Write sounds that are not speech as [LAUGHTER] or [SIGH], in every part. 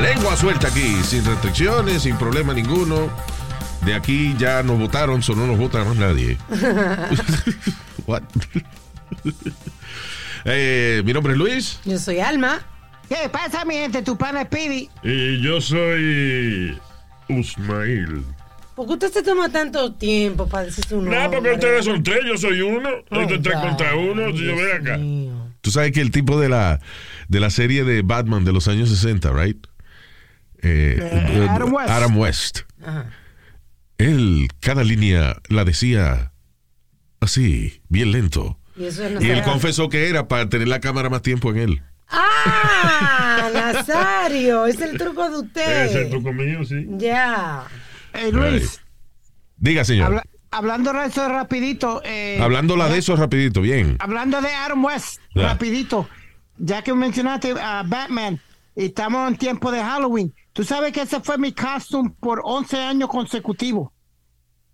Lengua suelta aquí, sin restricciones, sin problema ninguno. De aquí ya nos votaron, solo no nos vota más nadie. [LAUGHS] What? Eh, mi nombre es Luis. Yo soy Alma. ¿Qué pasa, mi gente? Tu pana Speedy. Y yo soy Usmail. ¿Por qué usted se toma tanto tiempo para decir su nombre? No, porque ustedes son tres, yo soy uno. Oh, tres contra uno. Si yo ven acá. Tú sabes que el tipo de la, de la serie de Batman de los años 60, right? Eh, eh, Adam West. Adam West. Ajá. Él, cada línea la decía así, bien lento. Y eso es Y él confesó que era para tener la cámara más tiempo en él. ¡Ah! [LAUGHS] Nazario, es el truco de usted. Es el truco mío, sí. Ya. Eh, Luis, Right. Diga, señor. habla- hablando de eso rapidito. eh, Hablándola de eso rapidito, bien. Hablando de Adam West, rapidito. Ya que mencionaste a Batman estamos en tiempo de Halloween. Tú sabes que ese fue mi costume por 11 años consecutivos.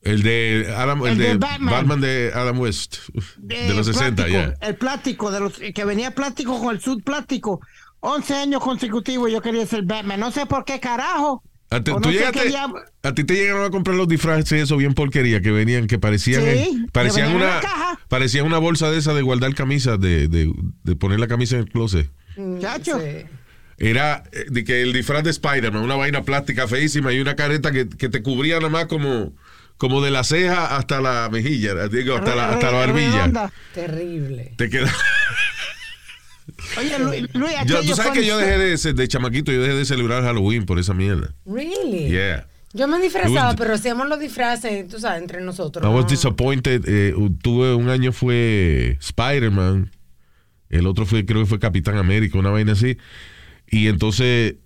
El de Adam, el, El de, de Batman. Batman. de Adam West. De, los 60, plástico, ya. El plástico, de los, que venía plástico con el sud plástico. 11 años consecutivos yo quería ser Batman. No sé por qué carajo. A ti, tú llegaste- a te llegaron a comprar los disfraces, eso bien porquería, que venían, que parecían, Sí, eh, parecían que una, caja. parecían una bolsa de esa de guardar camisas, de, de, de poner la camisa en el closet. Chacho. Sí. Era eh, de que el disfraz de Spider-Man, una vaina plástica feísima y una careta que, que te cubría nada más como, como de la ceja hasta la mejilla, digo, hasta la, hasta la barbilla. Terrible. Te queda. Oye, Luis, Luis Yo- tú sabes que yo dejé de, de chamaquito, yo dejé de celebrar Halloween por esa mierda. Really? Yeah. Yo me disfrazaba, was- pero hacíamos los disfraces, tú sabes, entre nosotros. I was ¿no? disappointed. Eh, tuve un año fue Spider-Man. El otro fue, creo que fue Capitán América, una vaina así. Y entonces,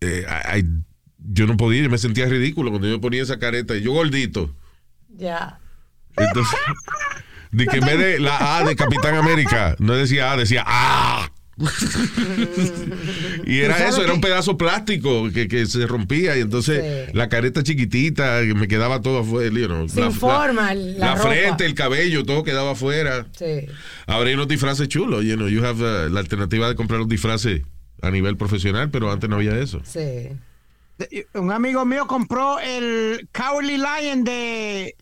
eh, I- I- yo no podía, yo me sentía ridículo cuando yo me ponía esa careta. Y yo gordito. Ya. Entonces, [LAUGHS] de que en vez de la A de Capitán América, no decía A, decía A. [LAUGHS] y era eso, era un pedazo plástico que, que se rompía y entonces Sí. la careta chiquitita, que me quedaba todo afuera. you know, Sin la, forma, la la frente, el cabello, todo quedaba afuera. Sí. Ahora hay unos disfraces chulos, you know, you have uh, la alternativa de comprar los disfraces a nivel profesional, pero antes no había eso. Sí. Un amigo mío compró el Cowardly Lion de,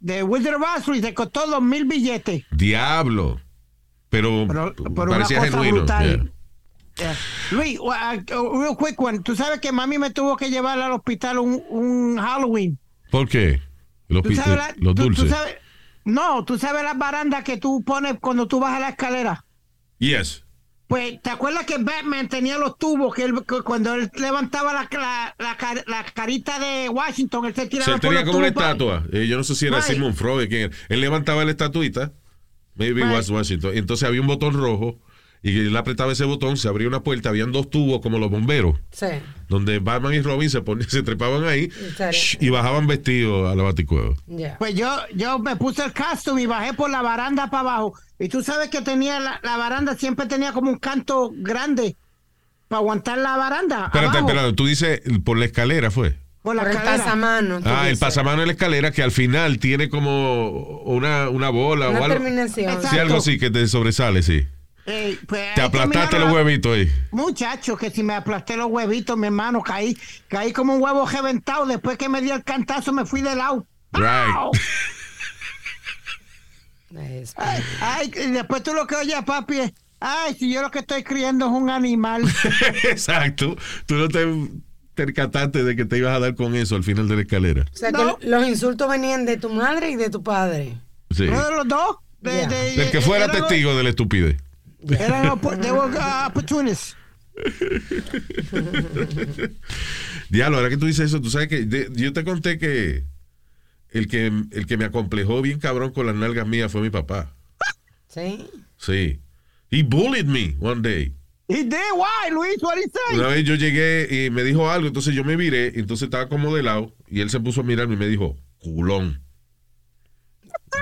de Wizard of Oz y le costó dos mil billetes. Diablo. Pero, Pero, pero una parecía cosa genuino. brutal. yeah. Yeah. Luis, uh, uh, real quick one. Tú sabes que mami me tuvo que llevar al hospital un, un Halloween. ¿Por qué? Los, ¿Tú sabes la- los tú- tú dulces. sabes- no, tú sabes las barandas que tú pones cuando tú vas a la escalera. Yes. Pues, ¿te acuerdas que Batman tenía los tubos? Que, él- que cuando él levantaba la, la, la car- la carita de Washington, él se tiraba él por tenía como una estatua. Eh, yo no sé si era. Sigmund Freud. ¿quién era? Él levantaba la estatuita. Maybe Right. was Washington. Entonces había un botón rojo. Y él apretaba ese botón, se abría una puerta, habían dos tubos como los bomberos, Sí. donde Batman y Robin se, ponían, [LAUGHS] se trepaban ahí shh, y bajaban vestidos a la baticueva. Pues yo, yo me puse el costume y bajé por la baranda para abajo. Y tú sabes que tenía la, la baranda, siempre tenía como un canto grande para aguantar la baranda. Espérate, abajo, espérate, tú dices por la escalera fue. Por la Por el pasamano. Ah, el pasamano de la escalera que al final tiene como una, una bola Una o algo. terminación. Exacto. Sí, algo así que te sobresale, sí. Pues, Te aplastaste los huevitos ahí. Muchacho, que si me aplasté los huevitos, mi hermano, caí, caí como un huevo reventado. Después que me dio el cantazo, me fui de lado. Right. ¡Au! [LAUGHS] Es- Ay, ay, y después tú lo que oyes, papi, es, ay, si yo lo que estoy criando es un animal. [LAUGHS] Exacto. Tú no te percataste de que te ibas a dar con eso al final de la escalera. O sea, No. que los insultos venían de tu madre y de tu padre. Sí. Uno de los dos. De, Del que fuera testigo de la estupidez. Eran they were, uh, opportunists. Diablo, ahora que tú dices eso, tú sabes que de- yo te conté que el que el que me acomplejó bien cabrón con las nalgas mías fue mi papá. ¿Sí? Sí. He bullied me one day. He did, why, Luis? What he say? Una vez yo llegué y me dijo algo, entonces yo me viré, entonces estaba como de lado, y él se puso a mirarme y me dijo, culón.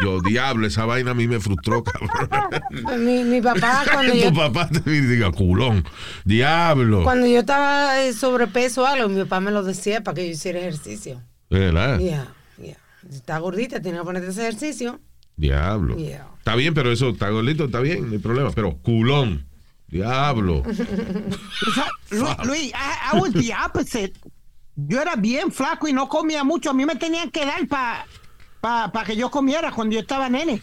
Yo, diablo, esa vaina a mí me frustró, [LAUGHS] cabrón. Mi, mi papá, cuando yo, tu papá te diga, culón, diablo. cuando yo estaba eh, sobrepeso o algo, mi papá me lo decía para que yo hiciera ejercicio. ¿Verdad? Yeah, yeah. Está gordita, tiene que ponerte ese ejercicio. Diablo. Yeah. Está bien, pero eso, está gordito, está bien, no hay problema. Pero culón, diablo. [LAUGHS] Lu- Luis, I, I was the opposite. Yo era bien flaco y no comía mucho. A mí me tenían que dar para pa, pa que yo comiera cuando yo estaba nene.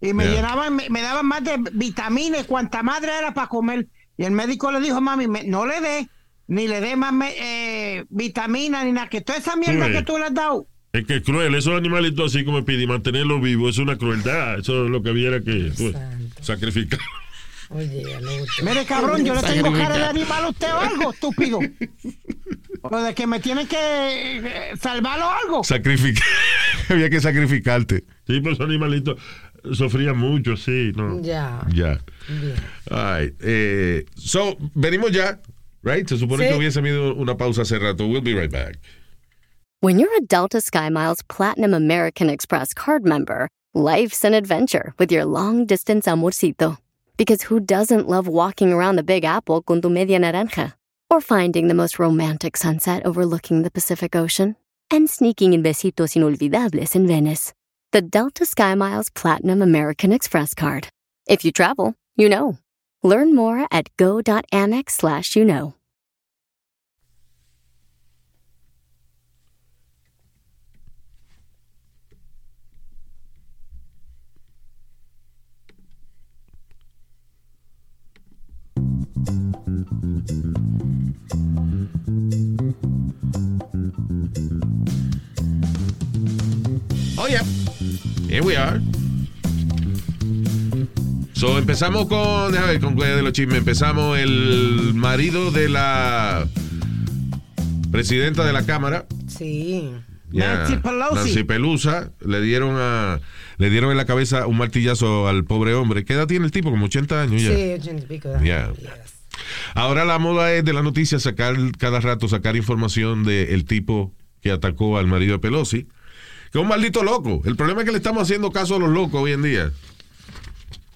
Y me Yeah. llenaban, me, me daban más de vitaminas, cuanta madre era para comer. Y el médico le dijo, mami, me- no le dé, ni le dé más eh, vitaminas, ni nada, que toda esa mierda Sí. que tú le has dado. Es que es cruel, esos animalitos así como pide mantenerlos vivos es una crueldad. Eso es lo que hubiera que pues, sacrificar. Oye. Mire, cabrón, yo le tengo cara de animal a usted o algo, estúpido. [LAUGHS] O de que me tienen que eh, salvarlo o algo. Sacrificar. [LAUGHS] Había que sacrificarte. Sí, pues esos animalitos sufrían mucho, sí. No. Ya. Ya. Bien. All right. Eh, so, venimos ya, right? Se supone Sí. que hubiese habido una pausa hace rato. We'll be right back. When you're a Delta SkyMiles Platinum American Express card member, life's an adventure with your long distance amorcito. Because who doesn't love walking around the Big Apple con tu media naranja? Or finding the most romantic sunset overlooking the Pacific Ocean? And sneaking in besitos inolvidables in Venice. The Delta SkyMiles Platinum American Express card. If you travel, you know. Learn more at go.amex slash you know. Oh, yeah. Here we are. So, empezamos con, déjame ver, con de los chismes. Empezamos el marido de la presidenta de la Cámara. Sí. ya, Nancy Pelosi. Nancy Pelusa. Le dieron a, le dieron en la cabeza un martillazo al pobre hombre. ¿Qué edad tiene el tipo? Como 80 años ya. Sí, ochenta y pico. Yeah. yes. Ahora la moda es de la noticia sacar cada rato, sacar información del tipo que atacó al marido de Pelosi. Que es un maldito loco. El problema es que le estamos haciendo caso a los locos hoy en día.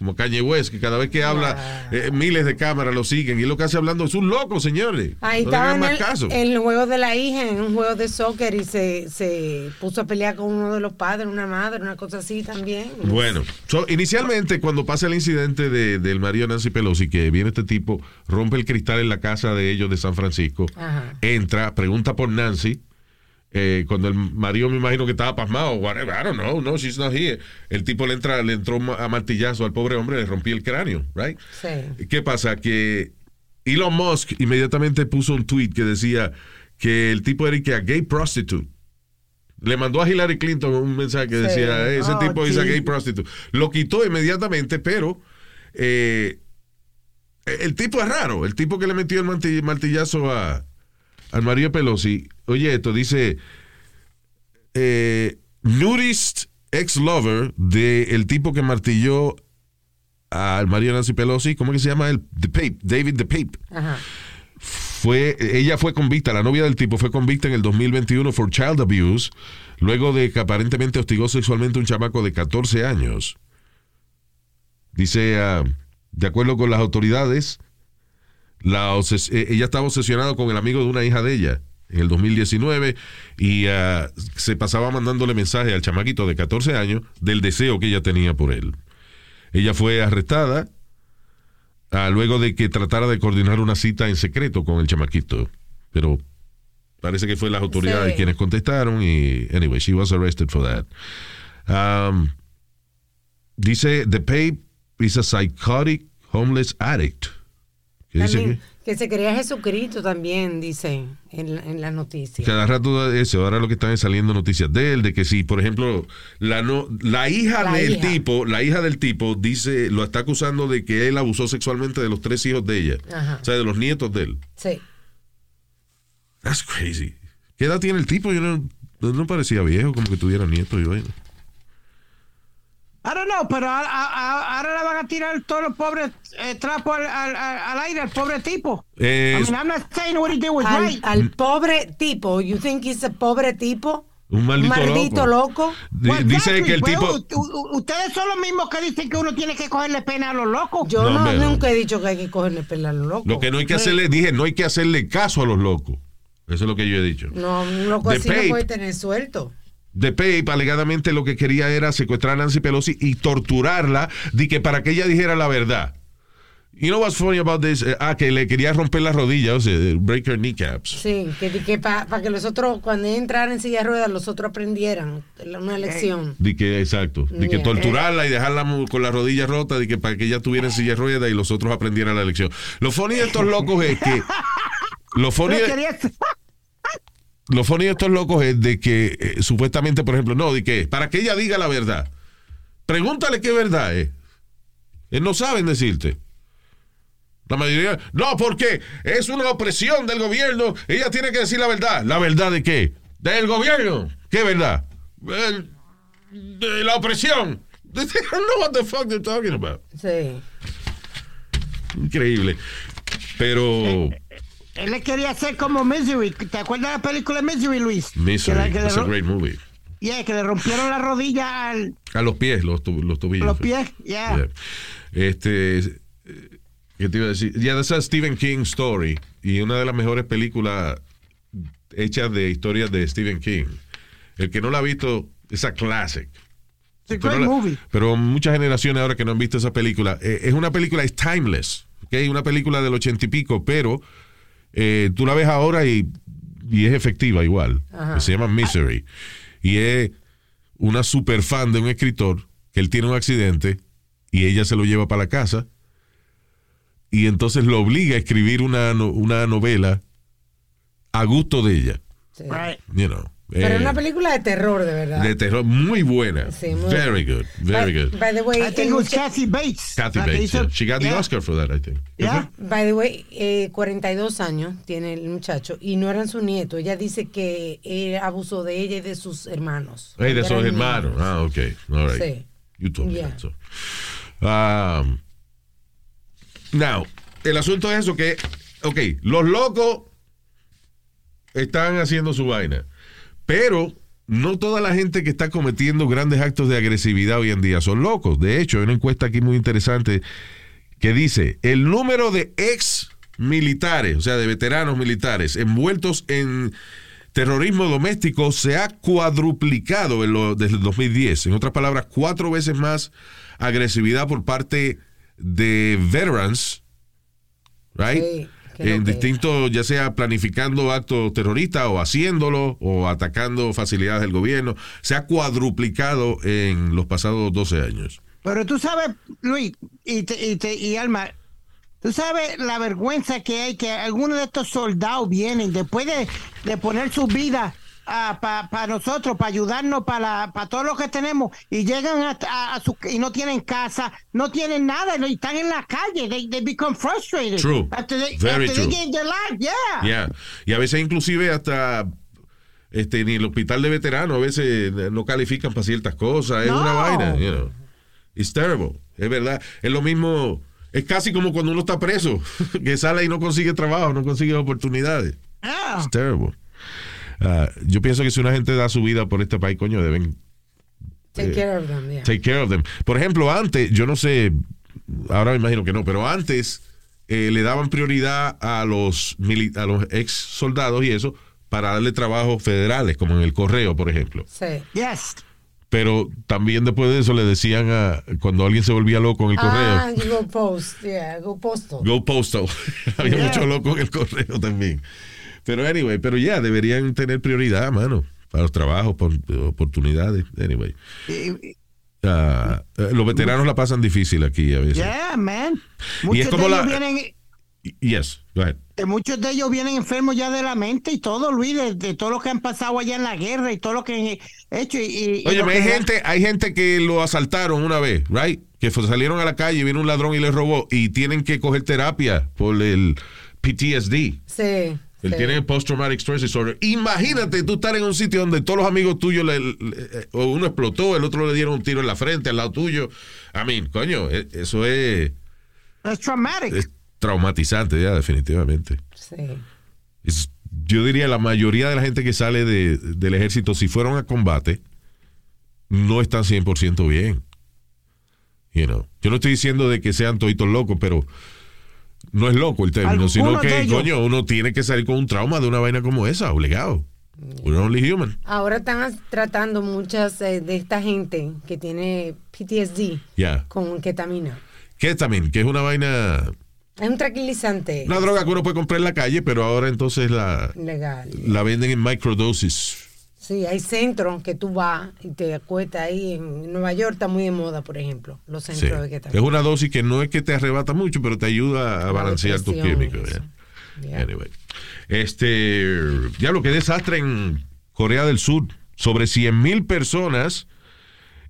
Como Kanye West, que cada vez que habla, eh, miles de cámaras lo siguen. Y lo que hace hablando es un loco, señores. Ahí no estaba en más el, caso. en el juego de la hija, en un juego de soccer, y se, se puso a pelear con uno de los padres, una madre, una cosa así también. Bueno, so, inicialmente cuando pasa el incidente de- del marido Nancy Pelosi, que viene este tipo, rompe el cristal en la casa de ellos de San Francisco, Ajá. entra, pregunta por Nancy, eh, cuando el marido me imagino que estaba pasmado, whatever, I don't know, no, she's not here. El tipo le entra, le entró a martillazo al pobre hombre, le rompí el cráneo, right? Sí. ¿Qué pasa? Que Elon Musk inmediatamente puso un tweet que decía que el tipo era que a gay prostitute. Le mandó a Hillary Clinton un mensaje que Sí. decía, ese Oh, tipo es a gay prostitute. Lo quitó inmediatamente, pero eh, el tipo es raro. El tipo que le metió el marti- martillazo a, al de Pelosi. Oye, esto dice, eh, nudist ex-lover del tipo que martilló al marido de Nancy Pelosi, ¿cómo que se llama él? The Pape, David The Pape. Ajá. Fue, ella fue convicta, la novia del tipo fue convicta en el 2021 por child abuse, luego de que aparentemente hostigó sexualmente a un chamaco de 14 años. Dice, ah, de acuerdo con las autoridades, la eh, ella estaba obsesionada con el amigo de una hija de ella en el 2019 y ah, se pasaba mandándole mensajes al chamaquito de 14 años del deseo que ella tenía por él. Ella fue arrestada ah, luego de que tratara de coordinar una cita en secreto con el chamaquito. Pero parece que fue las autoridades Sí. quienes contestaron y, anyway, she was arrested for that. Um, dice, the Pape is a psychotic homeless addict. ¿Qué dice aquí? que se creía Jesucristo también, dicen en, en las noticias. Cada rato eso, ahora lo que están es saliendo noticias de él, de que si, por ejemplo, la no, la hija La del hija. tipo, la hija del tipo dice, lo está acusando de que él abusó sexualmente de los tres hijos de ella. Ajá. O sea, de los nietos de él. Sí. That's crazy. ¿Qué edad tiene el tipo? Yo no, no parecía viejo, como que tuviera nietos y vaina. I don't know, pero a- a- a- ahora le van a tirar todos los pobres eh, trapos al, al- al- al aire al pobre tipo. Eh, I mean, I'm not saying what he did was Al, right. al pobre tipo. You think he's a pobre tipo? Un maldito loco. Di- Well, dice que el pues, tipo. ustedes son los mismos que dicen que uno tiene que cogerle pena a los locos. Yo No, no, no. nunca he dicho que hay que cogerle pela a los locos. Lo que no hay que hacerle, dije, no hay que hacerle caso a los locos. Eso es lo que yo he dicho. No, un loco The así no Pape. puede tener suelto. De Pape alegadamente lo que quería era secuestrar a Nancy Pelosi y torturarla de que para que ella dijera la verdad. You know what's funny about this? Eh, ah, que le quería romper las rodillas, o sea, break her kneecaps. Sí, que, que para que los otros, cuando ella entrara en silla de ruedas, los otros aprendieran una lección. De que, exacto, de que Yeah. torturarla y dejarla con las rodillas rotas, de que para que ella tuviera en silla de ruedas y los otros aprendieran la lección. Lo funny de estos locos es que. Lo funny, lo funny de estos locos es de que eh, supuestamente, por ejemplo, no, de que para que ella diga la verdad. Pregúntale qué verdad es. No saben decirte. La mayoría, no, porque es una opresión del gobierno. Ella tiene que decir la verdad. ¿La verdad de qué? Del gobierno. ¿Qué verdad? El- de la opresión. They don't know what the fuck they're talking about. Sí. Increíble. Pero Él le quería hacer como Misery. ¿Te acuerdas de la película Misery, Luis? Que, Misery, a ro- great movie. yeah, que le rompieron la rodilla al, A los pies, los, tu- los tobillos. los pies. Yeah. Yeah. Este, ¿qué te iba a decir? Ya, yeah, esa es Stephen King Story y una de las mejores películas hechas de historias de Stephen King. El que no la ha visto, esa classic. It's a Pero great la- movie. Pero muchas generaciones ahora que no han visto esa película, eh, es una película, es timeless, ¿ok? Una película del ochenta y pico, pero eh, tú la ves ahora y, y es efectiva igual. Ajá. Se llama Misery. Y es una super fan de un escritor que él tiene un accidente y ella se lo lleva para la casa y entonces lo obliga a escribir una, no- una novela a gusto de ella. sí. Right. You know. Pero Eh, es una película de terror, de verdad. de terror muy buena. Sí, muy very good, very by, good. By the way, I think it was Kathy Bates. Kathy Bates, yeah. She got the yeah. Oscar for that, I think. Yeah. By the way, eh, 42 años tiene el muchacho y no eran su nieto. Ella dice que él abusó de ella y de sus hermanos. Hey, de sus hermanos. niños. Ah, ok. All right. Sí. You told me that, so. Um, now, el asunto es eso que, ok, los locos están haciendo su vaina, pero no toda la gente que está cometiendo grandes actos de agresividad hoy en día son locos. De hecho, hay una encuesta aquí muy interesante que dice, el número de ex militares, o sea, de veteranos militares envueltos en terrorismo doméstico se ha cuadruplicado desde el 2010. En otras palabras, cuatro veces más agresividad por parte de veterans, right? Sí, en que- distintos, ya sea planificando actos terroristas o haciéndolo o atacando facilidades del gobierno, se ha cuadruplicado en los pasados 12 años. Pero tú sabes, Luis y, te- y, te- y Alma, tú sabes la vergüenza que hay que algunos de estos soldados vienen después de, de poner su vida para nosotros, para ayudarnos, para todo lo que tenemos, y llegan a, a- a su, y no tienen casa, no tienen nada, y están en la calle, they, they become frustrated. True. After they, Very after they true. get in their life, yeah. Yeah. Y a veces inclusive hasta este ni el hospital de veteranos a veces no califican para ciertas cosas, es No. una vaina, you know. It's terrible, es verdad. Es lo mismo, es casi como cuando uno está preso, [LAUGHS] que sale y no consigue trabajo, no consigue oportunidades. Yeah. It's terrible. Ah, yo pienso que si una gente da su vida por este país, coño, deben Take care of them, yeah. take care of them. Por ejemplo, antes, yo no sé, ahora me imagino que no, pero antes eh, le daban prioridad a los, mili- a los ex soldados y eso para darle trabajos federales, como en el correo, por ejemplo. Sí. Yes. Pero también después de eso le decían a cuando alguien se volvía loco en el Ah, correo, you go post, yeah, go postal. go postal. [LAUGHS] Había Yeah. mucho loco en el correo también. Pero anyway, pero ya deberían tener prioridad, mano, para los trabajos, por, oportunidades. Anyway. Y- eh, los veteranos la pasan difícil aquí a veces. Yeah, man. Y Muchos es como de la- ellos vienen, Yes, go ahead. muchos de ellos vienen enfermos ya de la mente y todo, Luis, de, de todo lo que han pasado allá en la guerra y todo lo que han hecho. Y, y- y Oye, hay que- gente, hay gente que lo asaltaron una vez, right? Que fue- salieron a la calle, vino un ladrón y les robó y tienen que coger terapia por el PTSD. Sí. Él Sí. tiene post-traumatic stress disorder. Imagínate tú estar en un sitio donde todos los amigos tuyos, le- uno explotó, el otro le dieron un tiro en la frente, al lado tuyo. A mí, coño, e- eso es, Es traumatic. es traumatizante ya, definitivamente. Sí. Es- yo diría la mayoría de la gente que sale de- del ejército, si fueron a combate, no están 100% bien. You know. Yo no estoy diciendo de que sean toditos locos, pero no es loco el término, sino que, ellos. coño, uno tiene que salir con un trauma de una vaina como esa, obligado. We're only human. Ahora están tratando muchas eh, de esta gente que tiene PTSD Ya. con ketamina. ¿Qué también? Que es una vaina, Es un tranquilizante una droga que uno puede comprar en la calle, pero ahora entonces la, legal. la venden en microdosis. Sí, hay centros que tú vas y te acuestas ahí. En Nueva York está muy de moda, por ejemplo, los Sí. centros de Es ketamina. una dosis que no es que te arrebata mucho, pero te ayuda a La balancear tus químicos. Yeah. Anyway. Este, ya lo que desastre en Corea del Sur. Sobre 100 mil personas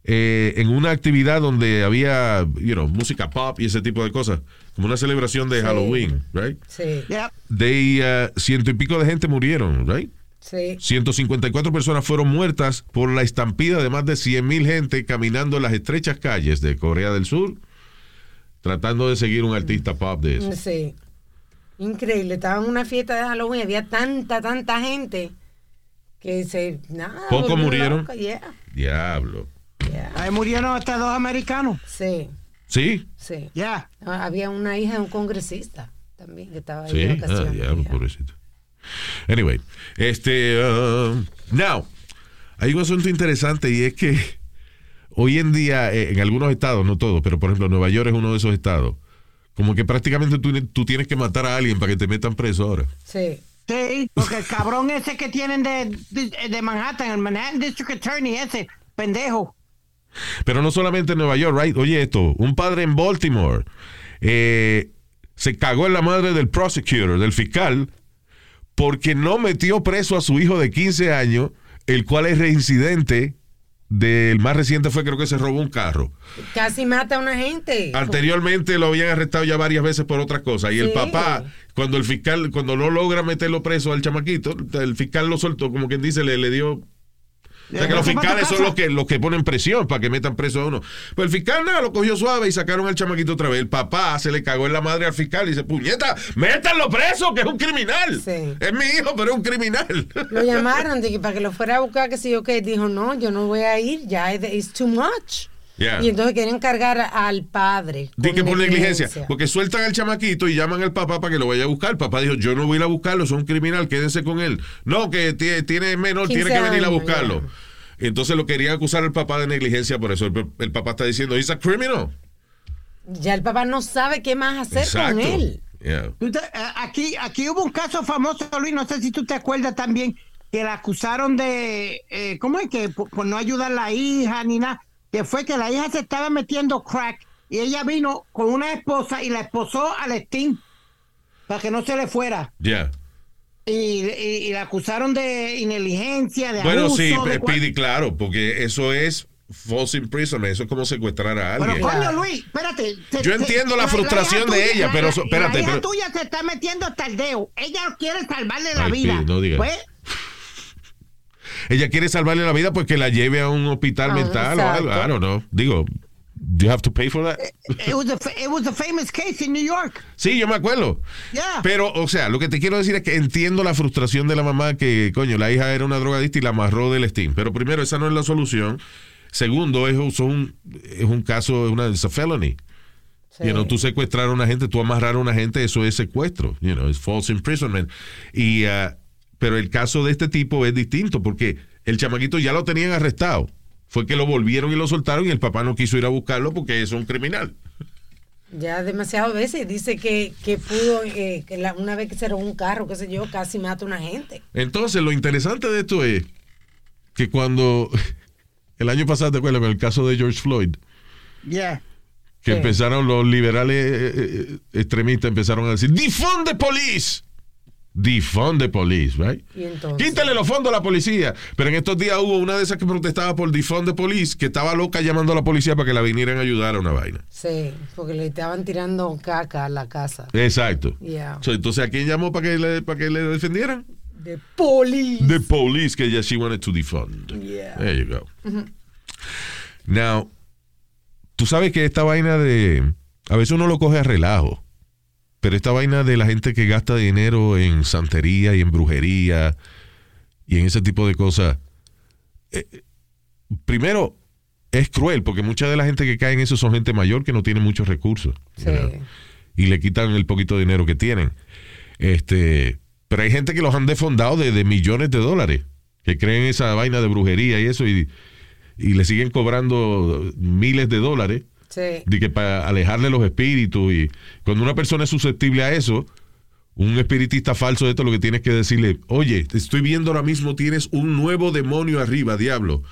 eh, en una actividad donde había, you know, música pop y ese tipo de cosas. Como una celebración de Sí. Halloween, right? Sí, Yeah. De uh, ciento y pico de gente murieron, right? Sí. 154 personas fueron muertas por la estampida de más de 100 mil gente caminando en las estrechas calles de Corea del Sur, tratando de seguir un artista pop de eso. Sí. Increíble. Estaba en una fiesta de Halloween. Había tanta, tanta gente que se. Nada. ¿Pocos volvió murieron? Yeah, Diablo. yeah. Ahí murieron hasta dos americanos. Sí, ¿Sí? sí. Ya. Ah, Había una hija de un congresista también que estaba ahí Sí. de Ah, diablo, pobrecito. Anyway, este. uh, now, hay un asunto interesante y es que hoy en día, eh, en algunos estados, no todos, pero por ejemplo, Nueva York es uno de esos estados. Como que prácticamente tú, tú tienes que matar a alguien para que te metan preso ahora. Sí. Sí, porque el cabrón ese que tienen de, de, de Manhattan, el Manhattan District Attorney, ese pendejo. Pero no solamente en Nueva York, right? Oye esto, un padre en Baltimore eh, se cagó en la madre del prosecutor, del fiscal, porque no metió preso a su hijo de 15 años, el cual es reincidente del más reciente fue creo que se robó un carro. Casi mata a una gente. Anteriormente lo habían arrestado ya varias veces por otras cosas. Y el papá, cuando el fiscal, cuando no logra meterlo preso al chamaquito, el fiscal lo soltó, como quien dice, le, le dio o sea que los fiscales son los que, los que ponen presión para que metan preso a uno. Pues el fiscal nada, lo cogió suave y sacaron al chamaquito otra vez. El papá se le cagó en la madre al fiscal y dice, puñeta, métanlo preso, que es un criminal. Sí. Es mi hijo, pero es un criminal. [LAUGHS] Lo llamaron para que lo fuera a buscar, que sé yo qué. Dijo, no, yo no voy a ir, ya es it's too much. Yeah. Y entonces querían cargar al padre. Di con que por negligencia. Porque sueltan al chamaquito y llaman al papá para que lo vaya a buscar. El papá dijo, yo no voy a ir a buscarlo, es un criminal, quédense con él. No, que tie- tiene menor, 15 tiene que venir a buscarlo. Entonces lo querían acusar al papá de negligencia, por eso el, el papá está diciendo, he's a criminal. Ya el papá no sabe qué más hacer Exacto. con él. Yeah. Eh, Aquí, aquí hubo un caso famoso, Luis, no sé si tú te acuerdas también, que la acusaron de, eh, ¿cómo es que? Por, por no ayudar a la hija ni nada, que fue que la hija se estaba metiendo crack y ella vino con una esposa y la esposó al Steam para que no se le fuera. Yeah. Y, y- y la acusaron de negligencia, de Bueno, abuso. sí, de eh, Pidi, claro, porque eso es false imprisonment, eso es como secuestrar a Pero alguien. coño, Luis, espérate. se- Yo se- entiendo la frustración de tuya- ella, la- pero espérate, La hija pero- tuya se está metiendo hasta el dedo. Ella quiere salvarle la Ay, vida. Pidi, no digas. Pues, Ella quiere salvarle la vida porque la lleve a un hospital Ah, mental o algo. exacto. I don't know. Digo, do you have to pay for that? it was a it was a famous case in New York. Sí, yo me acuerdo. Yeah. Pero, o sea, lo que te quiero decir es que entiendo la frustración de la mamá que, coño, la hija era una drogadicta y la amarró del Steam. Pero primero, esa no es la solución. Segundo, es un, es un caso, es una it's a felony. Sí. You know, tú secuestrar a una gente, tú amarrar a una gente, eso es secuestro. You know, es false imprisonment. Y, ah, pero el caso de este tipo es distinto porque el chamaquito ya lo tenían arrestado. Fue que lo volvieron y lo soltaron y el papá no quiso ir a buscarlo porque es un criminal. Ya demasiadas veces dice que, que pudo, eh, que la- una vez que se robó un carro, qué sé yo, casi mata a una gente. Entonces, lo interesante de esto es que cuando [LAUGHS] el año pasado, ¿te acuerdas? Con el caso de George Floyd, Yeah. que Sí. empezaron los liberales eh, eh, extremistas, empezaron a decir, ¡Defund the police! Defund the police, right? Quítale los fondos a la policía. Pero en estos días hubo una de esas que protestaba por defund the police, que estaba loca llamando a la policía para que la vinieran a ayudar a una vaina. Sí, porque le estaban tirando caca a la casa. Exacto. Yeah. So, entonces, ¿a quién llamó para que le, para que le defendieran? De police. The police que ella she wanted to defund. Yeah. There you go. Now, tú sabes que esta vaina de. A veces uno lo coge a relajo. Pero esta vaina de la gente que gasta dinero en santería y en brujería y en ese tipo de cosas. eh, primero, es cruel porque mucha de la gente que cae en eso son gente mayor que no tiene muchos recursos. Sí. y le quitan el poquito de dinero que tienen. Este, pero hay gente que los han defondado de, de millones de dólares, que creen esa vaina de brujería y eso, y, y le siguen cobrando miles de dólares De que para alejarle los espíritus. Y cuando una persona es susceptible a eso, un espiritista falso de esto lo que tienes que decirle, oye, te estoy viendo ahora mismo, tienes un nuevo demonio arriba, diablo.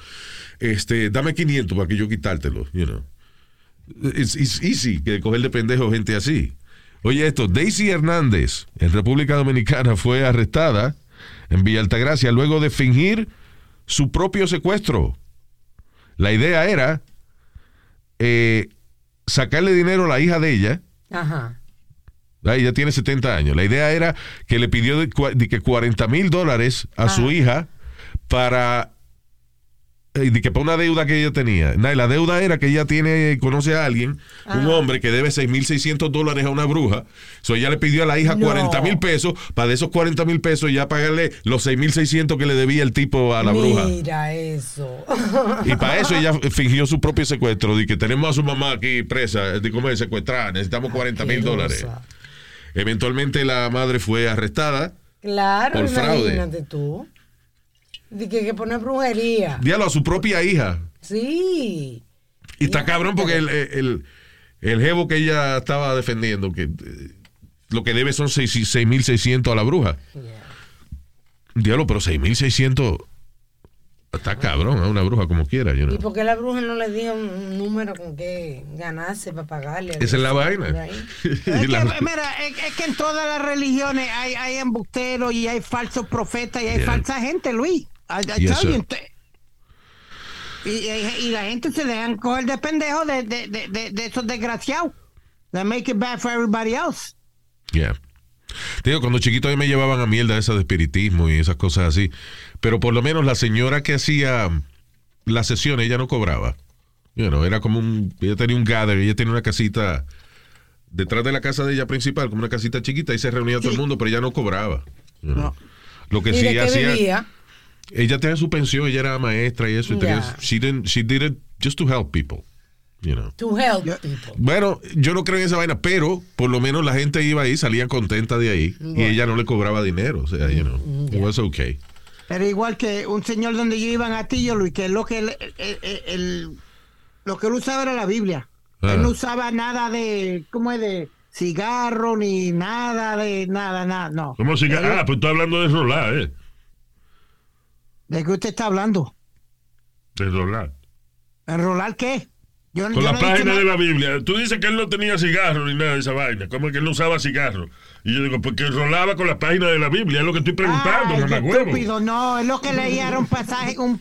Este, dame 500 para que yo quitártelo, you know. It's easy que coger de pendejo gente así. Oye, esto, Daisy Hernández, en República Dominicana, fue arrestada en Villa Altagracia luego de fingir su propio secuestro. La idea era eh, sacarle dinero a la hija de ella. Ajá. ¿verdad? Ella tiene 70 años. La idea era que le pidió de, que 40 mil dólares a su Ah. hija para de que para una deuda que ella tenía. Nah, La deuda era que ella tiene, conoce a alguien, un hombre que debe 6.600 dólares a una bruja. So ella le pidió a la hija No. 40 mil pesos, para de esos 40 mil pesos ya pagarle los 6.600 que le debía el tipo a la bruja. Mira eso. Y para eso ella fingió su propio secuestro, de que tenemos a su mamá aquí presa, de cómo es secuestrada, necesitamos 40 mil dólares. Eventualmente la madre fue arrestada. Claro, Por fraude. imagínate tú. De que que poner brujería. Diablo, a su propia hija. Sí. Y está cabrón porque el, el, el jevo que ella estaba defendiendo, que eh, lo que debe son 6.600 a la bruja. Diablo, pero 6.600 está cabrón a una bruja como quiera. you know. ¿Y por qué la bruja no le dio un número con que ganarse para pagarle? Esa es la vaina. [LAUGHS] Es que, mira, es, es que en todas las religiones hay, hay embusteros y hay falsos profetas y hay Yeah. falsa gente, Luis. Yes, y, y- y la gente se dejan coger de pendejo de, de, de, de, de esos desgraciados. They make it bad for everybody else. Yeah. Te digo, cuando chiquito a mí me llevaban a mierda esa de espiritismo y esas cosas así. Pero por lo menos la señora que hacía las sesiones, ella no cobraba. You know, era como un. Ella tenía un gather, ella tenía una casita detrás de la casa de ella principal, como una casita chiquita, y se reunía todo el mundo, pero ella no cobraba. you know. No. Lo que ¿Y sí de qué hacía. vivía? Ella tenía su pensión, ella era maestra y eso. y tenía- she, didn't- she did it just to help people. You know. To help people. Bueno, yo no creo en esa vaina, pero por lo menos la gente iba ahí, salía contenta de ahí y ella no le cobraba dinero. O sea, you know, it was okay. Era igual que un señor donde yo iba en Atillo, Luis, que lo que él, el- el- el- lo que él usaba era la Biblia. Ah. Él no usaba nada de, ¿cómo es? De cigarro ni nada de nada, nada, no. ¿Cómo Él- Ah, pues estoy hablando de rolar, ¿eh? ¿De qué usted está hablando? De rolar. ¿Enrolar qué? Yo, Con yo la no página de la Biblia. Tú dices que él no tenía cigarro ni nada de esa vaina. ¿Cómo es que él no usaba cigarro? Y yo digo, porque rolaba con la página de la Biblia. Es lo que estoy preguntando, Ay, mamá qué estúpido, no, es lo que leía era un pasaje, un,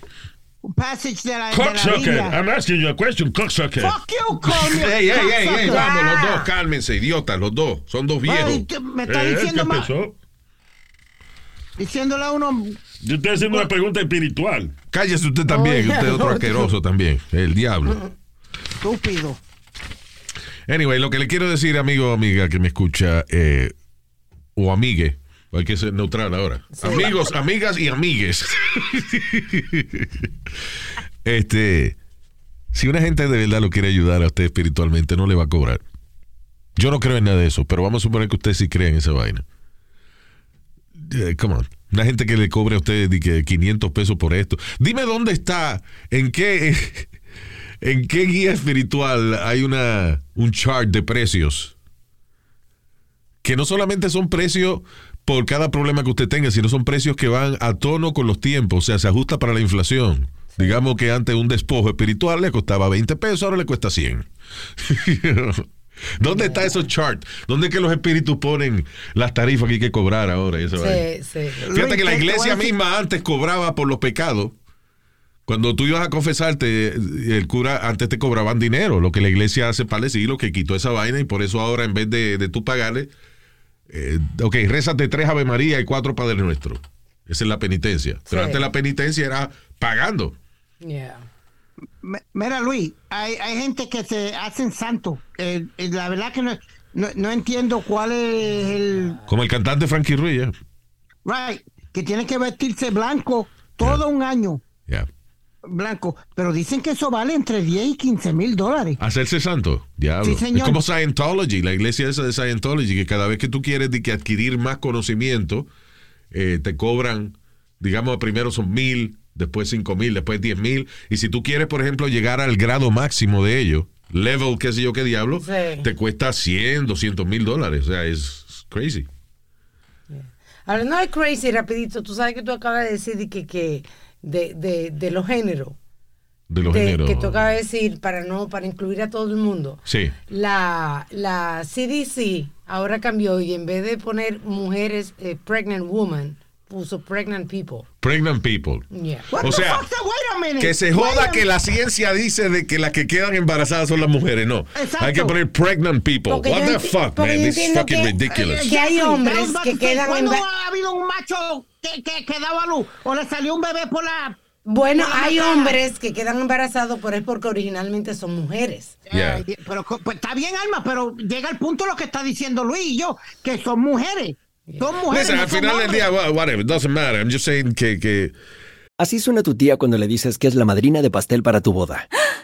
un passage de la, de la. Biblia. I'm asking you a question, cocksucker. Fuck you, coño. [LAUGHS] Ey, ey, ey, vamos, los dos, cálmense, idiotas, los dos. Son dos viejos. me está Eh, diciendo ¿qué más, empezó? Diciéndole a uno, Yo estoy haciendo una pregunta espiritual. Cállese usted también, usted es otro otro. asqueroso también, el diablo. estúpido. Anyway, lo que le quiero decir, amigo o amiga que me escucha, eh, o amigue, hay que ser neutral ahora. Amigos, amigas y amigues. [LAUGHS] este, si una gente de verdad lo quiere ayudar a usted espiritualmente, no le va a cobrar. Yo no creo en nada de eso, pero vamos a suponer que usted sí cree en esa vaina. Eh, come on. Una gente que le cobre a usted que 500 pesos por esto. Dime dónde está, en qué, [LAUGHS] en qué guía espiritual hay una, un chart de precios. Que no solamente son precios por cada problema que usted tenga, sino son precios que van a tono con los tiempos, o sea, se ajusta para la inflación. Digamos que antes un despojo espiritual le costaba 20 pesos, ahora le cuesta 100. [LAUGHS] ¿Dónde está esos chart? ¿Dónde es que los espíritus ponen las tarifas que hay que cobrar ahora? vaina? Sí, sí. Fíjate que la iglesia misma antes cobraba por los pecados. Cuando tú ibas a confesarte, el cura antes te cobraban dinero. Lo que la iglesia hace para lo que quitó esa vaina y por eso ahora en vez de, de tú pagarle, eh, ok, rézate tres Ave María y cuatro Padre Nuestro. Esa es la penitencia. Pero Sí. antes la penitencia era pagando. Yeah. Mira, Luis, hay, hay gente que se hacen santos. Eh, eh, la verdad que no, no, no entiendo cuál es el... Como el cantante Frankie Ruiz. ya. Right, que tiene que vestirse blanco todo un año. Ya. Blanco, pero dicen que eso vale entre 10 y 15 mil dólares. Hacerse santo, diablo. Sí, señor. Es como Scientology, la iglesia esa de Scientology, que cada vez que tú quieres de que adquirir más conocimiento, eh, te cobran, digamos, primero son mil, después cinco mil, después diez mil. Y si tú quieres, por ejemplo, llegar al grado máximo de ello, level, qué sé yo qué diablo, Sí. te cuesta 100, 200 mil dólares. O sea, es crazy. Ahora, no es crazy, rapidito. Tú sabes que tú acabas de decir de que, que de, de, de los géneros. De los de- géneros. Que tú acabas de decir para no para incluir a todo el mundo. Sí. La, la CDC ahora cambió y en vez de poner mujeres eh, pregnant woman, puso pregnant people. Pregnant people. Yeah. What O sea, fuck? Wait a minute. Que se Wait joda a que la ciencia dice de que las que quedan embarazadas son las mujeres. No. Exacto. Hay que poner pregnant people. Porque What the fuck, man? This is fucking que- ridiculous. que hay hombres que quedan ¿Cuándo emba- ha habido un macho que, que, que daba luz o le salió un bebé por la... Bueno, hay hombres que quedan embarazados, pero es porque originalmente son mujeres. Yeah. Eh, pero pues, está bien, Alma, pero llega el punto lo que está diciendo Luis y yo, que son mujeres. Son mujeres. Listen, no al final del día, wha- whatever, it doesn't matter. I'm just saying que, que Así suena tu tía cuando le dices que es la madrina de pastel para tu boda.